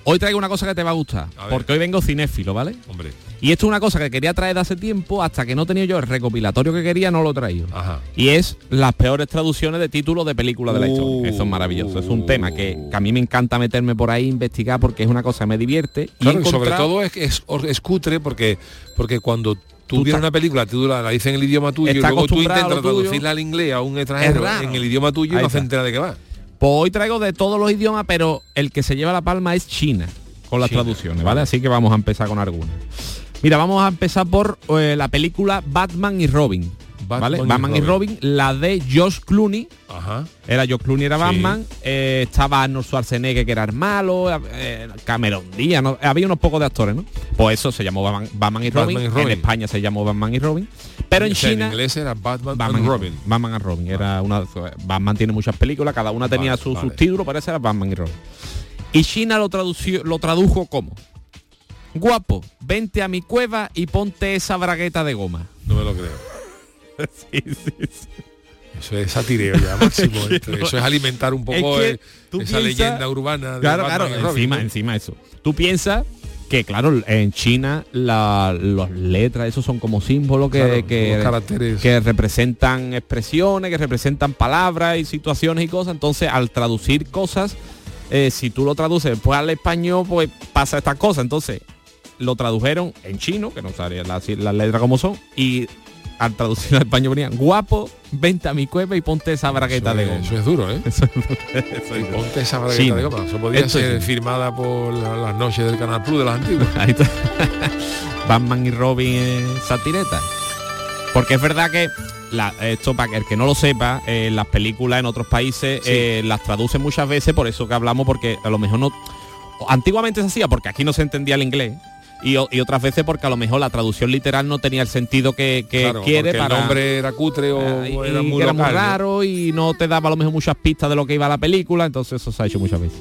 Hoy traigo una cosa que te va a gustar, porque hoy vengo cinéfilo, ¿vale? Hombre. Y esto es una cosa que quería traer de hace tiempo, hasta que no tenía yo el recopilatorio que quería, no lo he traído. Y es las peores traducciones de títulos de películas de la historia. Eso es maravilloso. Es un tema que, que a mí me encanta meterme por ahí, investigar, porque es una cosa que me divierte. Y Claro, sobre todo es que es, es cutre porque, porque cuando tú, Tú vienes una película, tú la, la dices en el idioma tuyo y luego tú intentas traducirla al inglés a un extranjero en el idioma tuyo y no se entera de qué va. Pues hoy traigo de todos los idiomas, pero el que se lleva la palma es China, con las China, traducciones, ¿vale? Así que vamos a empezar con algunas. Mira, vamos a empezar por eh, la película Batman y Robin. ¿Vale? Batman y Batman y Robin. Robin, la de Josh Clooney. Ajá. Era Josh Clooney, era Sí. Batman. eh, estaba Arnold Schwarzenegger, que era el malo. eh, Cameron Díaz. ¿no? Había unos pocos de actores, ¿no? Pues eso se llamó Batman, Batman y, Robin. Y Robin. En España se llamó Batman y Robin. Pero en O sea, China... en inglés era Batman, Batman and Robin. Batman and Robin. Era una, Batman tiene muchas películas, cada una tenía Vale, su vale. subtítulo, pero ese era Batman y Robin. Y China lo, tradució, lo tradujo como Guapo, vente a mi cueva y ponte esa bragueta de goma. No me lo creo. <laughs> Eso es satireo ya, máximo. <laughs> esto. Eso es alimentar un poco Es que esa leyenda urbana de Claro, claro, encima, encima eso. Tú piensas que claro, en China la, las letras, esos son como símbolos que, Claro, que, que representan expresiones, que representan palabras y situaciones y cosas. Entonces, al traducir cosas, eh, si tú lo traduces después al español, pues pasa esta cosa. Entonces, lo tradujeron en chino, que no sabía las, las letras como son, y al traducir al español ponía guapo, vente a mi cueva y ponte esa bragueta Eso de es- goma. Eso es duro, ¿eh? Eso es duro, es <laughs> Y ponte esa bragueta Sí, de goma. Eso podría esto ser sí. firmada por la- las noches del Canal Plus de las antiguas. <laughs> Ahí está. Batman y Robin en satireta. Porque es verdad que la- esto para que el que no lo sepa, eh, las películas en otros países Sí. eh, las traducen muchas veces, por eso que hablamos, porque a lo mejor no. Antiguamente se hacía porque aquí no se entendía el inglés. Y, otras veces porque a lo mejor la traducción literal no tenía el sentido que, que Claro, quiere para el nombre era cutre o Eh, y- era y muy que era muy local, ¿no? raro y no te daba a lo mejor muchas pistas de lo que iba la película, entonces eso se ha hecho muchas veces.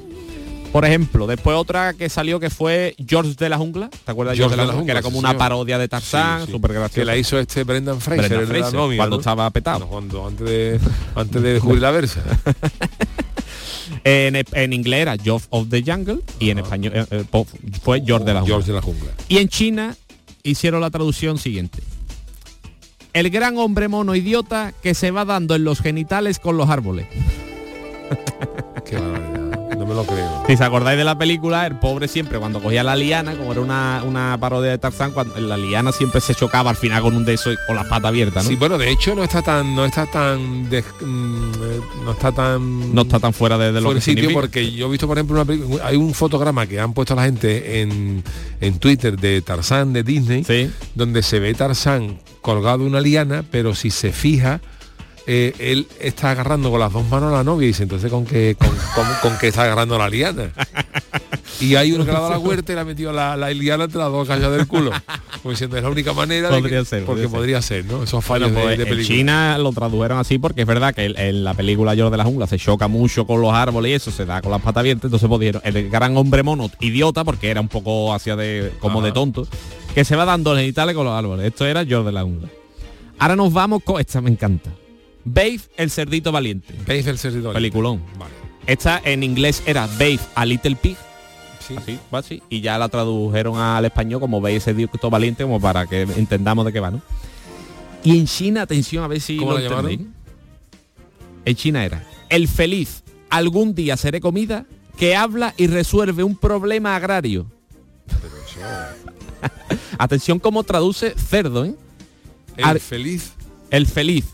Por ejemplo, después otra que salió que fue George de la Jungla, ¿te acuerdas George, de la, Jungla? Que era como una parodia de Tarzán, Sí, sí. súper graciosa. Que la hizo este Brendan Fraser, Brendan Fraser, novia, cuando ¿no? estaba petado. Cuando, antes de antes de descubrir la versa. <laughs> En, en inglés era George of the Jungle y en español eh, eh, fue George de la Jungla. George de la jungla. Y en China hicieron la traducción siguiente. El gran hombre mono idiota que se va dando en los genitales con los árboles. Qué. No me lo creo. Si os acordáis de la película, el pobre siempre cuando cogía la liana, como era una, una parodia de Tarzán, cuando la liana siempre se chocaba al final con un de esos y con las patas abiertas, ¿no? Sí, bueno, de hecho no está tan no está tan mm, eh, no está tan no está tan fuera de, de lo fuera que sitio significa. porque yo he visto por ejemplo una hay un fotograma que han puesto la gente en, en Twitter de Tarzán de Disney Sí. donde se ve Tarzán colgado una liana pero si se fija eh, él está agarrando con las dos manos a la novia y dice entonces con qué con, con- con qué está agarrando la liana y hay uno que le ha dado la huerta y le ha metido la, la liana entre las dos calles del culo como diciendo es la única manera de Podría que- ser, porque podría podría ser, no esos fallos Bueno, pues de, de en película China lo tradujeron así porque es verdad que en la película George de la Jungla se choca mucho con los árboles y eso se da con las patas abiertas, entonces pues dijeron, el gran hombre mono idiota, porque era un poco hacia de como Ajá. de tonto, que se va dando genitales con los árboles. Esto era George de la Jungla. Ahora nos vamos con esta me encanta. Babe el cerdito valiente. veis el servidor Peliculón. vale Esta en inglés era Babe a Little Pig. Sí. Así, y ya la tradujeron al español como veis ese cerdito valiente como para que entendamos de qué va, ¿no? Y en China, atención a ver si ¿Cómo lo la llamaron? entendéis. En China era el feliz algún día seré comida que habla y resuelve un problema agrario. <laughs> Atención cómo traduce cerdo, ¿eh? el Ar- feliz El feliz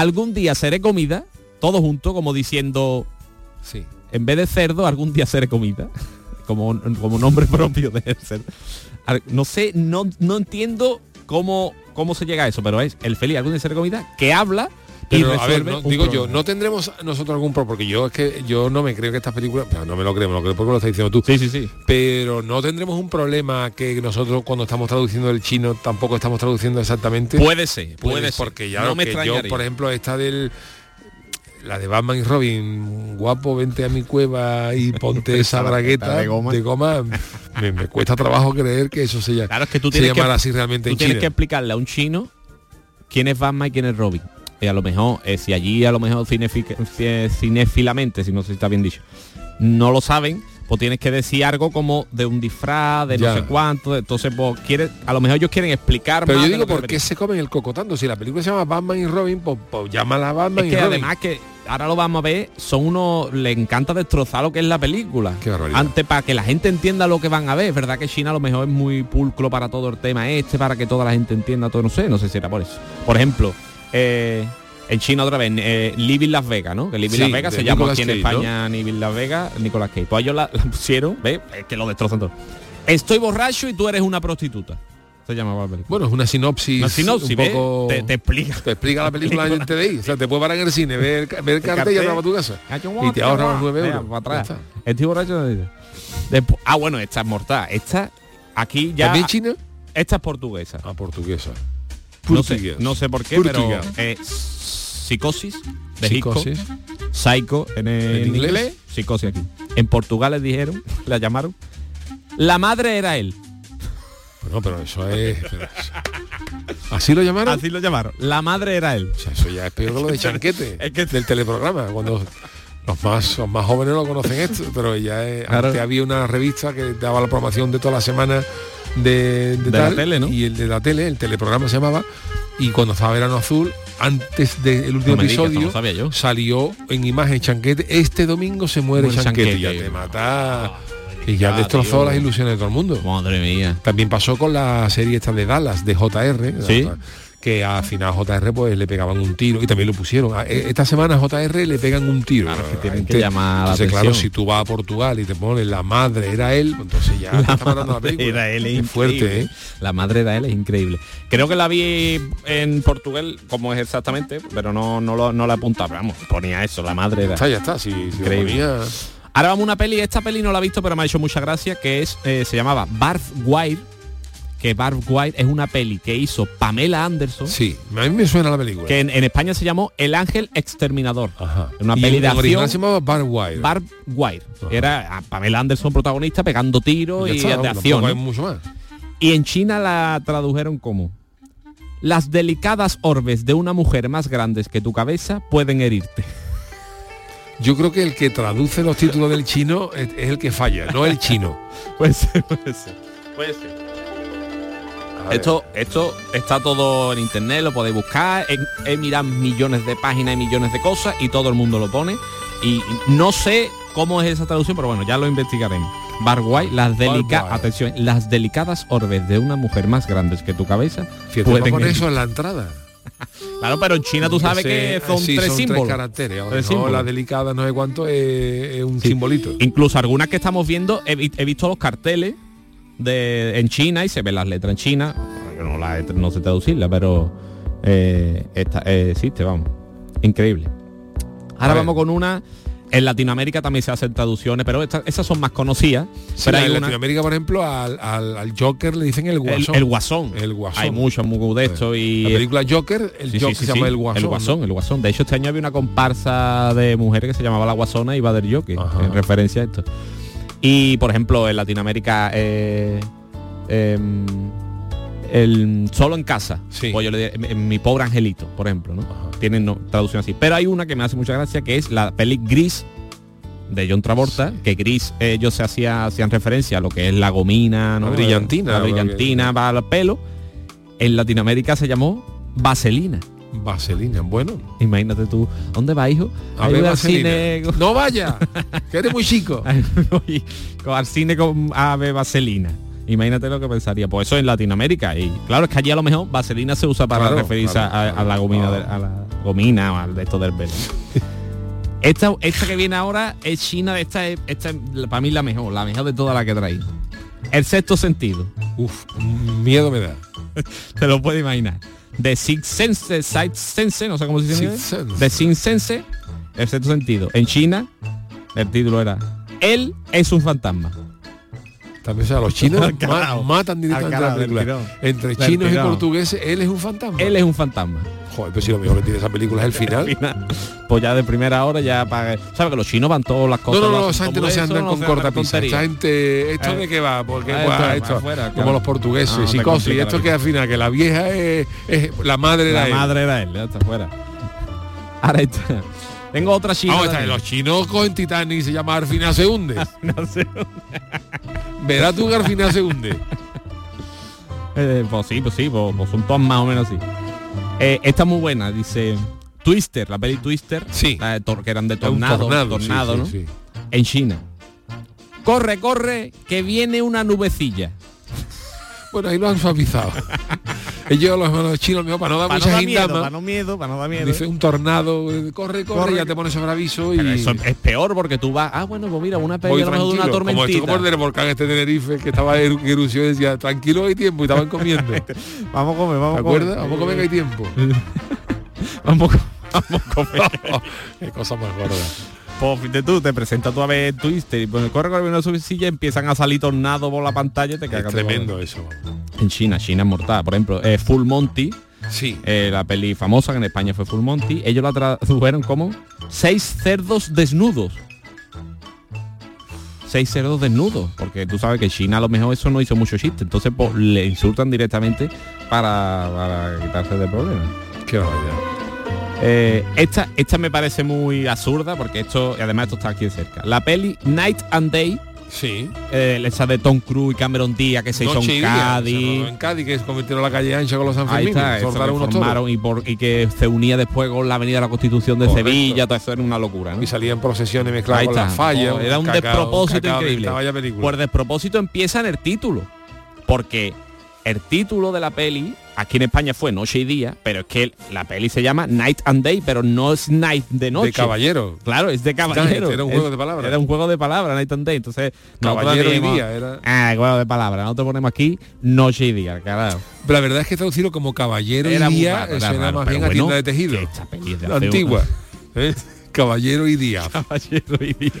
algún día seré comida, todo junto como diciendo sí en vez de cerdo, algún día seré comida. Como, como nombre <laughs> propio de. Al- No sé, no, no entiendo cómo, cómo se llega a eso, pero es el feliz algún día seré comida que habla y Pero, a ver, no- digo yo, problema. no tendremos nosotros algún pro, porque yo es que yo no me creo que estas películas, no me lo creo, me lo creo porque lo estás diciendo tú. Sí, sí, sí. Pero no tendremos un problema que nosotros cuando estamos traduciendo el chino tampoco estamos traduciendo exactamente. Puede ser, puede, Puede, ser. porque ya no lo me que yo, por ejemplo, esta del la de Batman y Robin, guapo, vente a mi cueva y <laughs> ponte esa bragueta de goma. me, me cuesta trabajo creer que eso se, llama Claro, es que tú tienes que, así realmente tú tienes China. que explicarle a un chino quién es Batman y quién es Robin. Y a lo mejor, eh, si allí a lo mejor ci- cinéfilamente, si no sé si está bien dicho, no lo saben, pues tienes que decir algo como de un disfraz, de Ya. no sé cuánto. Entonces, pues quiere, a lo mejor ellos quieren explicar Pero más yo digo, ¿por qué se comen el cocotando? Si la película se llama Batman y Robin, pues, pues llámala Batman Es y que Robin. además que ahora lo vamos a ver, son unos, le encanta destrozar lo que es la película. Qué. Antes para que la gente entienda lo que van a ver, es verdad que China a lo mejor es muy pulcro para todo el tema este, para que toda la gente entienda todo, no sé, no sé si era por eso. Por ejemplo, eh, en China otra vez, eh, Living Las Vegas, ¿no? Que Living Sí, Las Vegas se llama Nicolas aquí en España Living Las Vegas, Nicolas Cage. Pues ellos la, la pusieron, ¿ves? Es que lo destrozan todo. Estoy borracho y tú eres una prostituta. Se llamaba la película. Bueno, es una sinopsis, Una sinopsis, un. Te, te explica. Te explica la película en <laughs> TDI. O sea, te puedes parar en el cine, ver, el ca- ver el cartel y para tu casa. Y te ahorras los 9 Venga, euros. para atrás. Estoy borracho. Después- ah, bueno, esta es mortal. Esta, aquí ya... ¿También China? Esta es portuguesa. Ah, portuguesa. No sé, no sé por qué, pero eh, psicosis de Psicosis. Hitchcock, Psycho en, el- ¿En en inglés? inglés? psicosis aquí. En Portugal les dijeron, <laughs> la llamaron. La madre era él. Bueno, pero eso es... pero eso- ¿Así lo llamaron? Así lo llamaron. La madre era él. O sea, eso ya es peor que lo de <laughs> Chanquete, Es que- del teleprograma. Cuando los más, los más jóvenes lo conocen esto, pero ya es- Claro. antes había una revista que daba la programación de toda la semana de, De la tele, ¿no? Y el de la tele, el teleprograma se llamaba, y cuando estaba Verano Azul, antes del último No me digas, episodio, no salió en imagen Chanquete, este domingo se muere, Chanquete, Chanquete. y ya te mata. Y ya Ah, destrozó tío. las ilusiones de todo el mundo. Madre mía. También pasó con la serie esta de Dallas, de JR, Sí. la- que al final JR pues le pegaban un tiro y también lo pusieron. A- e- Esta semana JR le pegan un tiro. que tienen que llamar la entonces, claro, si tú vas a Portugal y te pones la madre era él, pues entonces ya <laughs> te está matando la película. Era él, es fuerte. ¿eh? La madre de él es increíble. Creo que la vi en Portugal, como es exactamente, pero no, no, lo, no la apuntaba. Vamos, ponía eso, la madre era. Está, ya está, si, si lo Increíble. ponía- Ahora vamos a una peli, esta peli no la he visto, pero me ha hecho mucha gracia, que es, eh, se llamaba Barb Wire, que Barb Wire es una peli que hizo Pamela Anderson. Sí, a mí me suena la película. Que en, en España se llamó El Ángel Exterminador. Una Y peli de acción. se llamaba Barb Wire. Barb Wire. Era a Pamela Anderson protagonista pegando tiros y está, de acción. mucho más. Y en China la tradujeron como las delicadas orbes de una mujer más grandes que tu cabeza pueden herirte. <laughs> Yo creo que el que traduce los títulos del chino es, es el que falla, no el chino. <laughs> Puede ser, puede ser. Puede ser. Esto, esto está todo en internet, lo podéis buscar, en, he mirado millones de páginas y millones de cosas y todo el mundo lo pone. Y no sé cómo es esa traducción, pero bueno, ya lo investigaremos. Barguay, las delicadas, atención, las delicadas orbes de una mujer más grandes que tu cabeza Fíjate, pueden eso en la entrada. <laughs> Claro, pero en China tú sabes que son sí, tres símbolos. caracteres. ahora, Tres no, símbolos. la delicada no sé cuánto es, es un simbolito. Incluso algunas que estamos viendo, he, vi- he visto los carteles de, en China y se ven las letras en China. Yo no, la, no sé traducirla, pero eh, esta- eh, existe, vamos. Increíble. Ahora vamos con una. En Latinoamérica también se hacen traducciones, pero estas, esas son más conocidas. Sí, pero en una, Latinoamérica, por ejemplo, al, al- al Joker le dicen el guasón. el guasón. El guasón. Hay muchos muy de esto y La película Joker, el Sí, Joker sí, se llama el guasón. El guasón, ¿no? el guasón. De hecho, este año había una comparsa de mujeres que se llamaba La Guasona y va del Joker, en referencia a esto. Y, por ejemplo, en Latinoamérica, eh, em, el Solo en Casa, pues yo le Mi Pobre Angelito, por ejemplo, ¿no? Tienen no, traducción así. Pero hay una que me hace mucha gracia, que es la peli Gris de John Travolta, que Gris ellos se hacía, hacían referencia a lo que es la gomina, ¿no? La brillantina, La brillantina para el pelo. En Latinoamérica se llamó Vaselina. Vaselina, bueno. Imagínate tú, ¿dónde va, hijo? A ver, al cine. No vaya, que eres muy chico. <laughs> Al cine con ave vaselina. Imagínate lo que pensaría. Pues eso en Latinoamérica. Y claro, es que allí a lo mejor vaselina se usa para Claro, referirse claro, a, a la gomina de- a la gomina o al de esto del pelo. <laughs> esta, esta que viene ahora es China, esta es, esta es para mí la mejor, la mejor de todas las que he traído. El sexto sentido. Uf, miedo me da. <laughs> Te lo puedes imaginar. De Six Sense, Sight Sense, no sé cómo se dice. en Sixth. Sense. De Six Sense, el sexto sentido. En China, el título era Él es un fantasma. También, o sea, los chinos <laughs> matan directamente la película. Entre chinos y portugueses, él es un fantasma. Él es un fantasma. Joder, pero si lo mejor que tiene esa película es el final. <laughs> Pues ya de primera hora ya para... ¿Sabes que los chinos van todas las No, cosas? no, no, hacen esa gente no se andan no con se andan cortapisa. tonterías. Esta gente, ¿esto Eh, de qué va? Porque eh, pues, esto, esto, afuera, como claro. los portugueses No, y esto la que al final, que la vieja es, es- la madre era La él. madre era él, ya está fuera. Ahora está. Tengo otra china. Está, los chinos cogen Titanic y se llama al final se hunde. Verás tú que al final se hunde. Eh, pues sí, pues sí, pues, pues son todas más o menos así. Eh, esta es muy buena, dice Twister, la peli Twister, sí. la de tor- que eran de tornado, tornado, tornado, sí, ¿no? sí, sí. En China. Corre, corre, que viene una nubecilla. Bueno, ahí lo han suavizado. <laughs> Ellos, los, los chinos, mejor, para no dar Para no mucha dar miedo, para no miedo, para no dar miedo. dice un tornado, eh, corre, corre, Corre. ya te pones sobre aviso y... Eso es peor porque tú vas, ah, bueno, pues mira, una peli Voy a lo mejor de una tranquilo, como tormentita. como el del volcán este de Tenerife que estaba en erupción y decía tranquilo hay tiempo y estaban comiendo ¿te <laughs> vamos a comer, vamos a comer. vamos a comer que hay tiempo <laughs> vamos, <laughs> vamos a comer. qué cosa más gorda Pues fíjate tú, te presenta tu vez Twister y pones corre, corre, una subsilla empiezan a salir tornados por la pantalla y te es cagas. tremendo eso En China, China es mortal. Por ejemplo, eh, Full Monty, sí eh, la peli famosa que en España fue Full Monty, ellos la tradujeron como seis cerdos desnudos. Seis cerdos desnudos, porque tú sabes que China a lo mejor eso no hizo mucho chiste, entonces pues, le insultan directamente para, para quitarse de problemas. qué barbaridad Eh, esta, esta me parece muy absurda porque esto, y además esto está aquí cerca. La peli Night and Day, sí eh, esa de Tom Cruise y Cameron Díaz que se hizo Noche en Cádiz. se en Cádiz que se convirtieron la calle ancha con los Ahí Sanfermines está, formaron y, por- y que se unía después con la Avenida de la Constitución de Correcto. Sevilla, todo eso era una locura. ¿no? y salían procesiones mezcladas Ahí con está. las fallas Oh, era un cacao- despropósito cacao de increíble. esta vaya película. Por despropósito empieza en el título. Porque el título de la peli aquí en España fue Noche y Día, pero es que la peli se llama Night and Day, pero no es Night de noche. De caballero. Claro, es de caballero. Era un juego Es- de palabras. Era un juego de palabras, Night and Day. Entonces, Caballero y día, era- Ah, juego de palabras. Nosotros ponemos aquí Noche y Día, carajo. Pero la verdad es que traducirlo como caballero Era y día raro, eh, era suena raro, más bien a tienda de tejido. que esta peli es de La antigua. <laughs> ¿eh? <laughs> Caballero y día. Caballero y Día.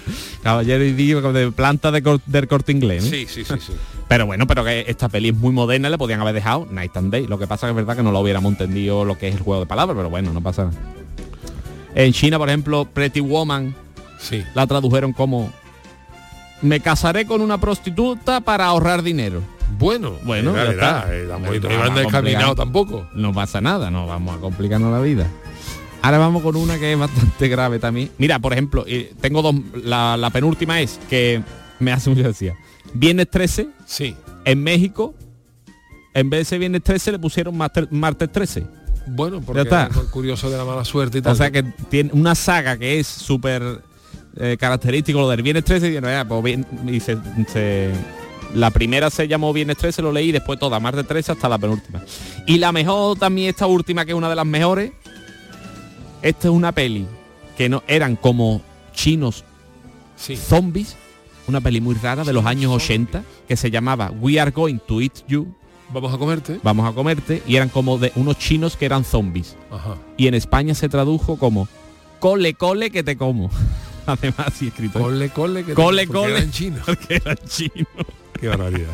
Caballero y Día de planta de cor- del corte inglés. ¿no? Sí, sí, sí, sí. Pero bueno, pero que esta peli es muy moderna, le podían haber dejado Night and Day. Lo que pasa que es verdad que no lo hubiéramos entendido lo que es el juego de palabras, pero bueno, no pasa nada. En China, por ejemplo, Pretty Woman Sí. la tradujeron como Me casaré con una prostituta para ahorrar dinero. Bueno, Bueno, era, ya era, está. era No muy- vamos no iban a descaminado complicar. tampoco. No pasa nada, no vamos a complicarnos la vida. Ahora vamos con una que es bastante grave también. Mira, por ejemplo, eh, tengo dos. La, la penúltima es que me hace mucha decía. Viernes 13, Sí. en México, en vez de ser viernes 13 le pusieron martes, martes 13. Bueno, porque está. curioso de la mala suerte y tal. O sea que tiene una saga que es súper eh, característico lo del viernes 13 y bueno, ya, pues bien, y se- se- la primera se llamó viernes 13, lo leí, después toda martes 13 hasta la penúltima. Y la mejor también esta última, que es una de las mejores, esta es una peli que no eran como chinos sí. zombies, una peli muy rara de los años 80 que se llamaba We Are Going to Eat You, Vamos a comerte. vamos a comerte, y eran como de unos chinos que eran zombies Ajá. y en España se tradujo como cole cole que te como. <laughs> Además sí escrito. Cole, cole, que Cole, porque cole. era en chino. <laughs> Porque era chino. Qué barbaridad.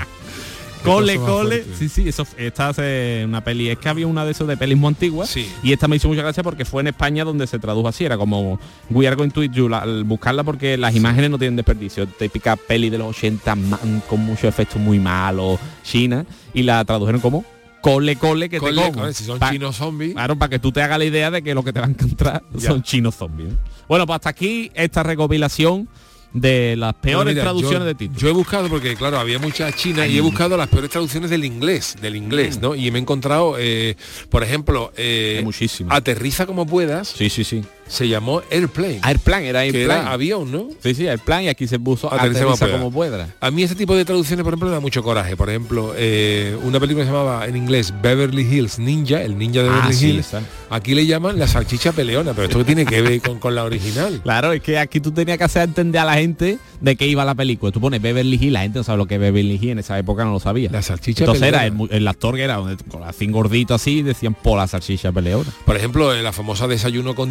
Cole cole. Sí, sí, eso esta es una peli. Es que había una de esos de pelis muy antiguas. Sí. Y esta me hizo mucha gracia porque fue en España donde se tradujo así. Era como We are going to eat you. la- al buscarla porque las imágenes no tienen desperdicio. Típica peli de los 80 ma- con muchos efectos muy malos. China. Y la tradujeron como cole cole que Cole, te como. cole, si son Pa- chinos zombies. Claro, para que tú te hagas la idea de que lo que te va a encontrar Ya. son chinos zombies. ¿no? Bueno, pues hasta aquí esta recopilación de las peores mira, traducciones yo, de títulos. Yo he buscado, porque claro, había muchas chinas y he buscado las peores traducciones del inglés, del inglés, ¿no? Y me he encontrado, eh, por ejemplo, eh. Aterriza como puedas, Sí, sí, sí. Se llamó Airplane. Airplane, era que Airplane. era avión, ¿no? Sí, sí, Airplane y aquí se puso Aterriza aterriza como pueda. A mí ese tipo de traducciones, por ejemplo, me da mucho coraje. Por ejemplo, eh, una película que se llamaba en inglés Beverly Hills Ninja, el ninja de Ah, Beverly sí, Hills. Aquí le llaman la salchicha peleona, pero esto que tiene que ver con, con la original. <laughs> Claro, es que aquí tú tenías que hacer entender a la gente de qué iba la película. Tú pones Beverly Hills, la gente no sabe lo que es Beverly Hills, en esa época no lo sabía. La salchicha Entonces era el, el actor que era con así gordito así, decían por la salchicha peleona. Por ejemplo, en la famosa desayuno con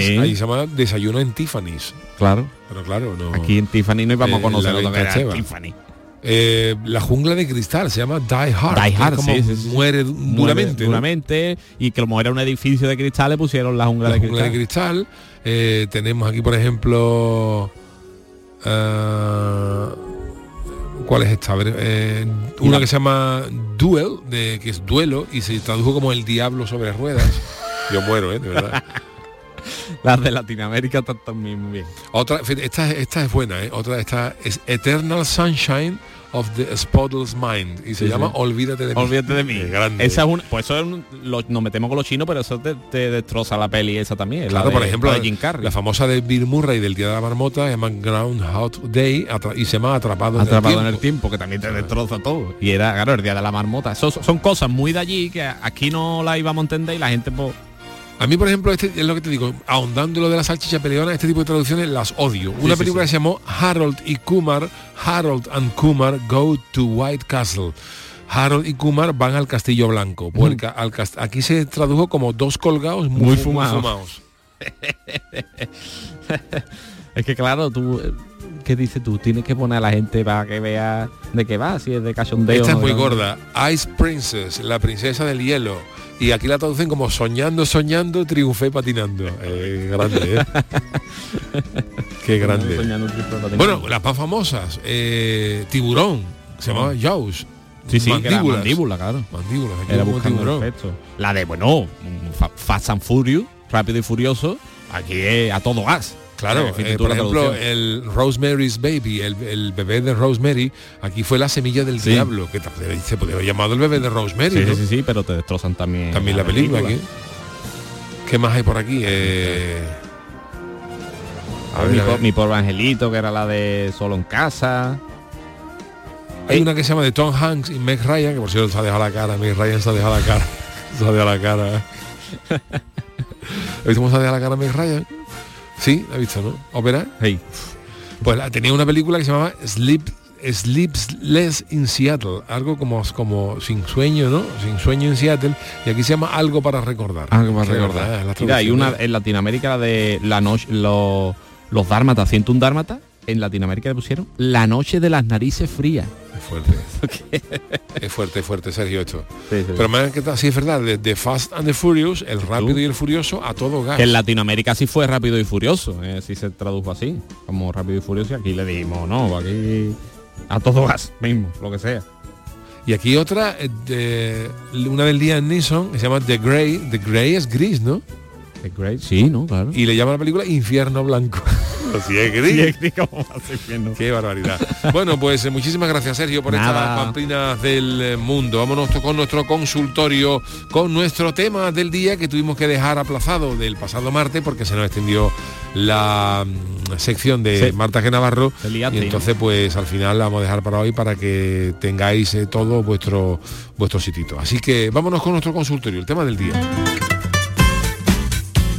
Sí. ahí se llama desayuno en Tiffany's. Claro. Pero claro, no. Aquí en Tiffany no íbamos Eh, a conocer la lo que era Bencacheva. Tiffany. Eh, la jungla de cristal se llama Die Hard. Die Hard, como sí, sí, sí. muere du- Muere duramente. ¿no? duramente y que como era un edificio de cristal le pusieron la jungla, La de, jungla cristal. de cristal. Eh, tenemos aquí, por ejemplo. ¿Cuál es esta? Eh, una que se llama Duel, de, que es duelo, y se tradujo como el diablo sobre ruedas. <laughs> Yo muero, ¿eh? De verdad. <laughs> <laughs> Las de Latinoamérica están también muy bien. Otra, esta, esta es buena, ¿eh? Otra, esta es Eternal Sunshine of the Spotless Mind. Y se Sí, llama sí. Olvídate de mí. Olvídate de mí. Grande. Esa es un, pues eso es un- lo- nos metemos con los chinos, pero eso te, te destroza la peli esa también. Claro, de, por ejemplo, la de Jim Carrey. la famosa de Bill Murray del Día de la Marmota se llama Groundhog Day y se llama Atrapado, Atrapado en en el el tiempo. tiempo, que también te destroza todo. Y era, claro, el día de la marmota. Eso son cosas muy de allí que aquí no la íbamos a entender y la gente pues, A mí, por ejemplo, este es lo que te digo, ahondando lo de la salchicha peleona, este tipo de traducciones las odio. Una sí, película sí. que se llamó Harold y Kumar, Harold and Kumar Go to White Castle. Harold y Kumar van al Castillo Blanco. Porque al cast- aquí se tradujo como dos colgados muy, Muy fu- muy fumados. <laughs> Es que claro, tú eh, ¿qué dices tú? Tienes que poner a la gente para que vea de qué va, si es de cachondeo. Esta es ¿no? muy gorda. Ice Princess, la princesa del hielo. Y aquí la traducen como soñando, soñando, triunfé patinando. Eh, grande, ¿eh? <laughs> Qué grande. Soñando. Bueno, las más famosas. eh, tiburón. Se llamaba Jaws. Sí, Mandíbulas. mandíbula, claro. Mandíbulas. Era tiburón. La de, bueno, Fa- Fast and Furious, Rápido y Furioso, aquí es a todo gas. Claro, Eh, eh, por ejemplo, el Rosemary's Baby, el, el bebé de Rosemary, aquí fue la semilla del Sí. diablo, que se podría haber llamado el bebé de Rosemary, Sí, ¿no? sí, sí, pero te destrozan también. También la película aquí. ¿Qué más hay por aquí? Eh, a mi, a po- ver. mi pobre angelito, que era la de Solo en casa. Hay una que se llama de Tom Hanks y Meg Ryan, que por cierto se ha dejado la cara, Meg Ryan se ha dejado la cara. <laughs> Se ha dejado la cara. <laughs> ¿Viste cómo se ha dejado la cara Meg Ryan? Sí, la he visto, ¿no? ¿Ópera? Hey. Pues tenía una película que se llamaba Sleep Sleepless in Seattle, algo como, como sin sueño, ¿no? Sin sueño en Seattle, y aquí se llama Algo para recordar. Algo para recordar. Mira, hay una en Latinoamérica la de la noche los los dármatas, 101 dármatas, en Latinoamérica le pusieron La noche de las narices frías. Es fuerte. <laughs> es fuerte, es fuerte, Sergio, esto. Pero más que tal, sí es verdad, de, de Fast and the Furious, el rápido y el furioso a todo gas. Que en Latinoamérica sí fue rápido y furioso, eh, sí se tradujo así, como rápido y furioso, y aquí le dimos, no, aquí a todo gas mismo, lo que sea. Y aquí otra, eh, de, una del día en Nissan, que se llama The Grey. The Grey es gris, ¿no? Grey, sí, ¿no? Claro. Y le llama la película Infierno Blanco. <laughs> Así es gris. Qué barbaridad. Bueno, pues eh, muchísimas gracias Sergio por Nada. estas pamplinas del eh, mundo. Vámonos con nuestro consultorio, con nuestro tema del día que tuvimos que dejar aplazado del pasado martes porque se nos extendió la mm, sección de Sí. Marta G. Navarro. Y entonces pues al final la vamos a dejar para hoy para que tengáis eh, todo vuestro vuestro sitito. Así que vámonos con nuestro consultorio, el tema del día.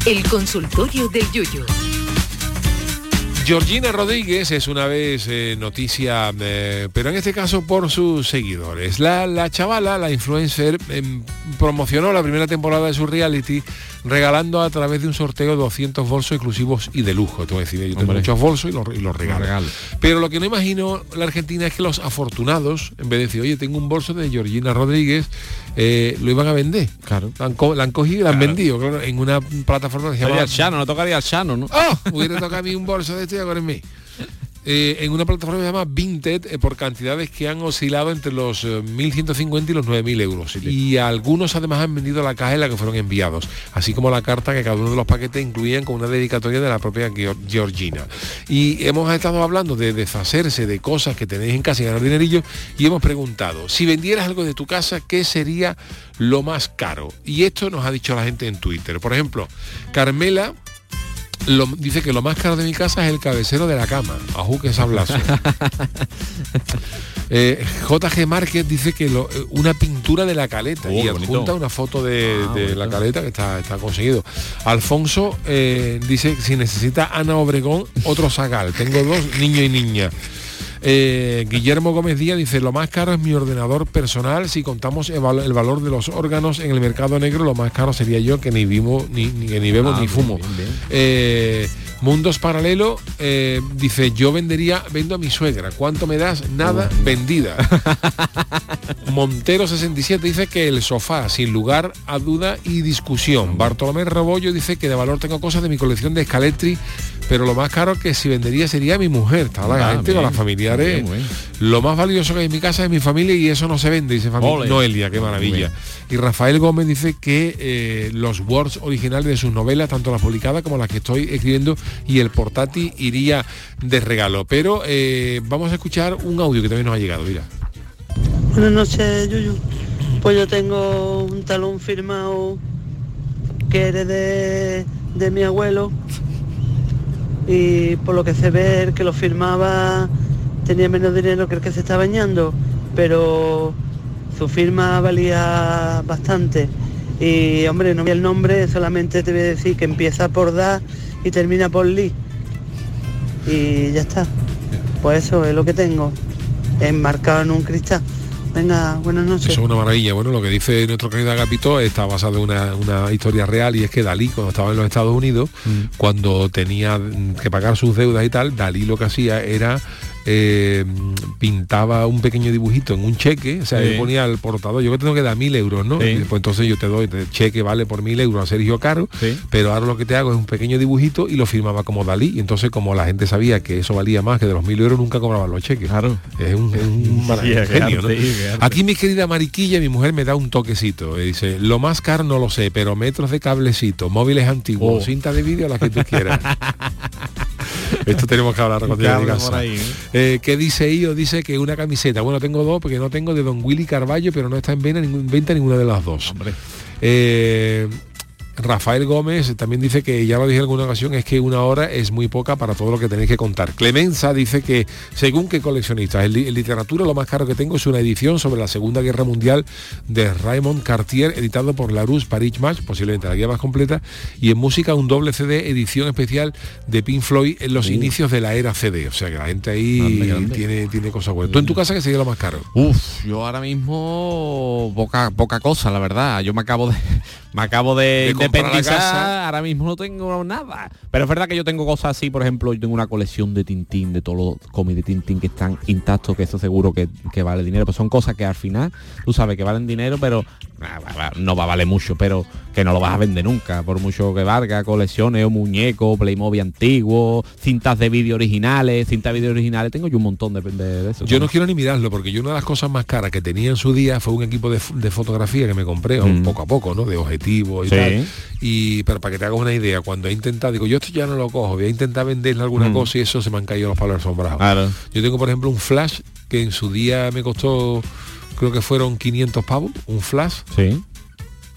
El consultorio del Yuyu. Georgina Rodríguez es una vez eh, noticia, eh, pero en este caso por sus seguidores. La, la chavala, la influencer, em, promocionó la primera temporada de su reality regalando a través de un sorteo 200 bolsos exclusivos y de lujo. Te voy a decir, yo tengo muchos bolsos y los, y los regalo. regalo. Pero lo que no imagino la Argentina es que los afortunados, en vez de decir, oye, tengo un bolso de Georgina Rodríguez, eh, lo iban a vender. Claro. La han, co- la han cogido y la han vendido, claro, en una plataforma que se llama el Shano, no tocaría el Shano, ¿no? ¡Oh! Hubiera tocado a mí un bolso de este y ahora en mí. Eh, en una plataforma que se llama Vinted eh, por cantidades que han oscilado entre los eh, 1.150 y los 9.000 euros. Y algunos además han vendido la caja en la que fueron enviados, así como la carta que cada uno de los paquetes incluían con una dedicatoria de la propia Geo- Georgina. Y hemos estado hablando de deshacerse de cosas que tenéis en casa y ganar dinerillo y hemos preguntado, si vendieras algo de tu casa, ¿qué sería lo más caro? Y esto nos ha dicho la gente en Twitter. Por ejemplo, Carmela lo- dice que lo más caro de mi casa es el cabecero de la cama. Ajú que sablazo. <laughs> Eh, JG Márquez dice que lo- eh, una pintura de la caleta Oh, y adjunta bonito. una foto de, Ah, de la caleta que está, está conseguido. Alfonso eh, dice que si necesita Ana Obregón, otro sagal. Tengo dos, niño y niña. Eh, Guillermo Gómez Díaz dice, lo más caro es mi ordenador personal. Si contamos el, val- el valor de los órganos en el mercado negro, lo más caro sería yo que ni vimos, ni, ni, que ni bebo Ah, ni fumo. bien, bien. Eh, Mundos Paralelo eh, dice, yo vendería, vendo a mi suegra. ¿Cuánto me das? Nada, vendida. <laughs> Montero 67 dice que el sofá, sin lugar a duda y discusión. Bartolomé Rebollo dice que de valor tengo cosas de mi colección de Scaletri, pero lo más caro que si vendería sería mi mujer. Está la Ah, gente con bien. las familiares. Bien, Lo más valioso que hay en mi casa es mi familia y eso no se vende, dice familia. Noelia, qué maravilla. Y Rafael Gómez dice que eh, los words originales de sus novelas, tanto las publicadas como las que estoy escribiendo, y el portátil iría de regalo. Pero eh, vamos a escuchar un audio que también nos ha llegado, mira. Buenas noches, Yuyu. Pues yo tengo un talón firmado que heredé de mi abuelo y por lo que se ve el que lo firmaba tenía menos dinero que el que se está bañando, pero su firma valía bastante. Y hombre, no vi el nombre, solamente te voy a decir que empieza por Da y termina por Lee. Y ya está. Pues eso es lo que tengo, enmarcado en un cristal. Venga, buenas noches. Eso es una maravilla. Bueno, lo que dice nuestro querido Agapito está basado en una, una historia real y es que Dalí, cuando estaba en los Estados Unidos, cuando tenía mm, que pagar sus deudas y tal, Dalí lo que hacía era eh, pintaba un pequeño dibujito en un cheque, o sea, Sí. le ponía al portador, yo que tengo que dar mil euros, ¿no? Sí. Y después entonces yo te doy, el cheque vale por mil euros a Sergio Caro, Sí. pero ahora lo que te hago es un pequeño dibujito y lo firmaba como Dalí. Y entonces como la gente sabía que eso valía más que de los mil euros, nunca cobraban los cheques. Claro. Es un, es un genio. Aquí mi querida Mariquilla, mi mujer me da un toquecito. y dice, lo más caro no lo sé, pero metros de cablecito, móviles antiguos, Oh. cinta de vídeo, la que tú quieras. <laughs> Esto tenemos que hablar llegue Eh, ¿Qué dice Io? Dice que una camiseta. Bueno, tengo dos porque no tengo de Don Willy Carballo, pero no está en venta, ningún- en venta ninguna de las dos. Hombre. Eh, Rafael Gómez también dice que ya lo dije en alguna ocasión, es que una hora es muy poca para todo lo que tenéis que contar. Clemenza dice que según qué coleccionistas, en, li- en literatura lo más caro que tengo es una edición sobre la Segunda Guerra Mundial de Raymond Cartier, editado por Larousse Paris Match, posiblemente la guía más completa, y en música un doble CD edición especial de Pink Floyd en los Uh. inicios de la era CD. O sea que la gente ahí Grande, grande. tiene, tiene cosas buenas. ¿Tú en tu casa qué sería lo más caro? Uf, yo ahora mismo poca poca cosa, la verdad. Yo me acabo de <laughs> me acabo de, De casa. ahora mismo no tengo nada. Pero es verdad que yo tengo cosas así, por ejemplo, yo tengo una colección de Tintín, de todos los cómics de Tintín que están intactos, que eso seguro que, que vale dinero. Pues son cosas que al final, tú sabes que valen dinero, pero no va a valer mucho, pero que no lo vas a vender nunca, por mucho que valga, colecciones o muñecos, Playmobil antiguos, cintas de vídeo originales, cintas de vídeo originales, tengo yo un montón de, de, de eso. Yo no quiero ni mirarlo porque yo una de las cosas más caras que tenía en su día fue un equipo de, fotografía que me compré un Mm. poco a poco, ¿no? De objetivos y Sí. tal. Y pero para que te hagas una idea, cuando he intentado, digo, yo esto ya no lo cojo, voy a intentar venderle alguna Mm. cosa y eso se me han caído los palos asombrados. Claro. Yo tengo, por ejemplo, un flash que en su día me costó, creo que fueron 500 pavos, un flash, Sí.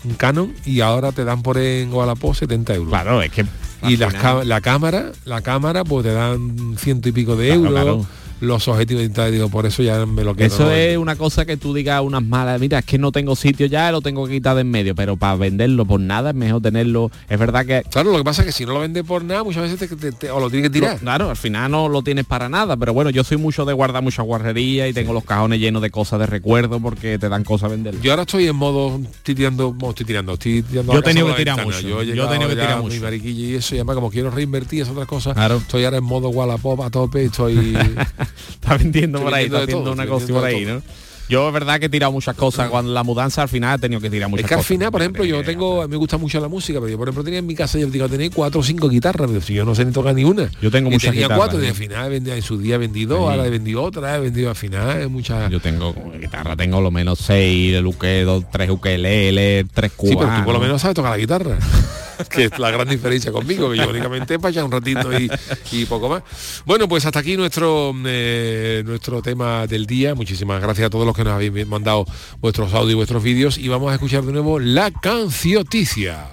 un Canon, y ahora te dan por en Wallapop 70 euros. Claro, es que y ca- la cámara, la cámara, pues te dan ciento y pico de Claro, euros. claro. Los objetivos tal, digo, por eso ya me lo quedo. Eso es una cosa que tú digas unas malas, mira, es que no tengo sitio ya, lo tengo que quitar de en medio, pero para venderlo por nada es mejor tenerlo. Es verdad que Claro, lo que pasa es que si no lo vendes por nada, muchas veces te, te- te- o lo tienes que tirar. Lo- claro, al final no lo tienes para nada, pero bueno, yo soy mucho de guardar mucha guarrería y tengo los cajones llenos de cosas de recuerdo porque te dan cosas a vender. Yo ahora estoy en modo, estoy tirando, estoy tirando, estoy tirando Yo he tenido que tirar ventana. mucho. Yo he Yo tenido que tirar mucho. Mi mariquilla y eso, y además como quiero reinvertir esas otras cosas, Claro. estoy ahora en modo Wallapop a tope, estoy... <laughs> <laughs> está vendiendo por ahí, está haciendo una cosa por ahí, ¿no? Yo es verdad que he tirado muchas cosas. Cuando la mudanza al final he tenido que tirar muchas Es que al cosas. final, por ejemplo, yo tengo, me gusta mucho la música, pero yo por ejemplo tenía en mi casa, yo digo, tenía cuatro o cinco guitarras, pero si yo no sé ni tocar ni una. Yo tengo y muchas tenía guitarras, cuatro, y al final vendía, en su día vendí dos, Sí. ahora he vendido otra, he vendido al final, es mucha... Yo tengo guitarra, tengo lo menos seis, el uke, dos, tres ukelele, tres Sí, cubanos. pero tú por lo menos sabes tocar la guitarra. <laughs> <laughs> que es la gran diferencia conmigo, que yo únicamente para un ratito y, y poco más. Bueno, pues hasta aquí nuestro eh, nuestro tema del día. Muchísimas gracias a todos los que nos habéis mandado vuestros audios y vuestros vídeos. Y vamos a escuchar de nuevo la cancioticia.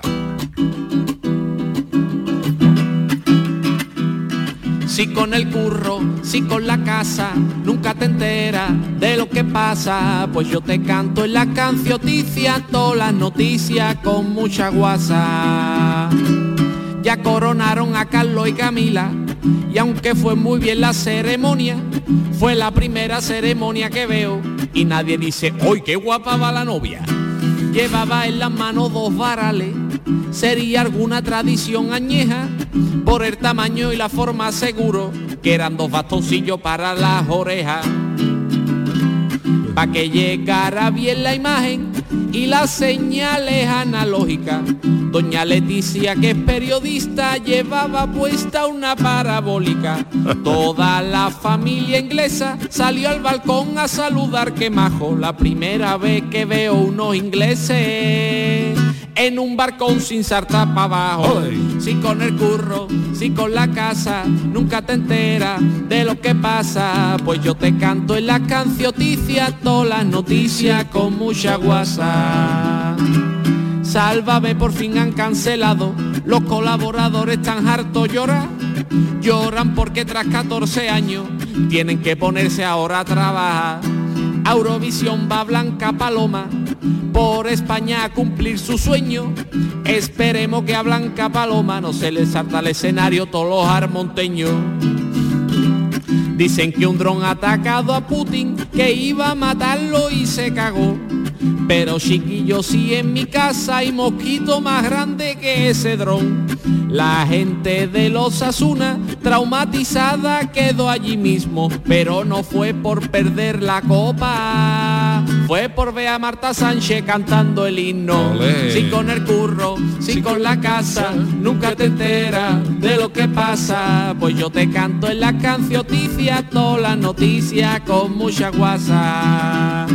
Si con el curro, si con la casa, nunca te enteras de lo que pasa, pues yo te canto en la cancioticia todas las noticias con mucha guasa. Ya coronaron a Carlos y Camila, y aunque fue muy bien la ceremonia, fue la primera ceremonia que veo, y nadie dice, ¡hoy qué guapa va la novia! Llevaba en las manos dos varales, sería alguna tradición añeja, por el tamaño y la forma seguro, que eran dos bastoncillos para las orejas. Pa' que llegara bien la imagen y las señales analógicas. Doña Leticia, que es periodista, llevaba puesta una parabólica. Toda la familia inglesa salió al balcón a saludar que majo. La primera vez que veo unos ingleses en un barcón sin sarta para abajo. Si con el curro, si con la casa, nunca te enteras de lo que pasa. Pues yo te canto en la cancioticia todas las noticias con mucha guasa. Sálvame por fin han cancelado, los colaboradores están hartos llorar. Lloran porque tras 14 años tienen que ponerse ahora a trabajar. Eurovisión va Blanca Paloma por España a cumplir su sueño. Esperemos que a Blanca Paloma no se le salta al escenario todos los armonteños. Dicen que un dron atacado a Putin, que iba a matarlo y se cagó. Pero chiquillo, si en mi casa hay mosquito más grande que ese dron. La gente de los Asuna traumatizada quedó allí mismo, pero no fue por perder la copa, fue por ver a Marta Sánchez cantando el himno. Olé. Si con el curro, si con la casa, nunca te enteras de lo que pasa, pues yo te canto en la cancioticia todas las noticias con mucha guasa.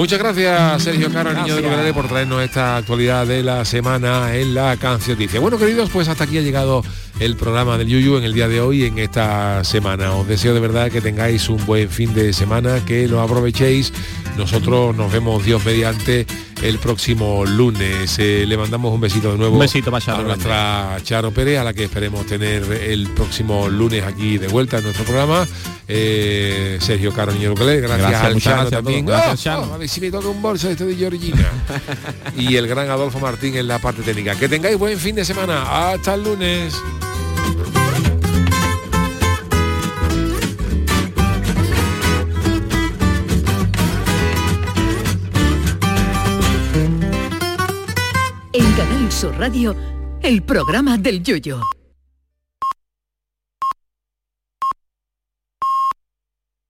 Muchas gracias, Sergio Caro, niño de. Lugares, por traernos esta actualidad de la semana en la cancioticia. Bueno, queridos, pues hasta aquí ha llegado el programa del Yuyu en el día de hoy, en esta semana. Os deseo de verdad que tengáis un buen fin de semana, que lo aprovechéis. Nosotros nos vemos Dios mediante el próximo lunes. Eh, le mandamos un besito de nuevo Un besito para Charo a nuestra Charo Pérez, a la que esperemos tener el próximo lunes aquí de vuelta en nuestro programa. Eh, Sergio Caro Niño Ukelele, gracias, Gracias, al Chano gracias también. Gracias, Oh, Chano. oh, a ver si me toca un bolso este de Georgina. <laughs> y el gran Adolfo Martín en la parte técnica. Que tengáis buen fin de semana. Hasta el lunes. Sur Radio, el programa del Yoyo.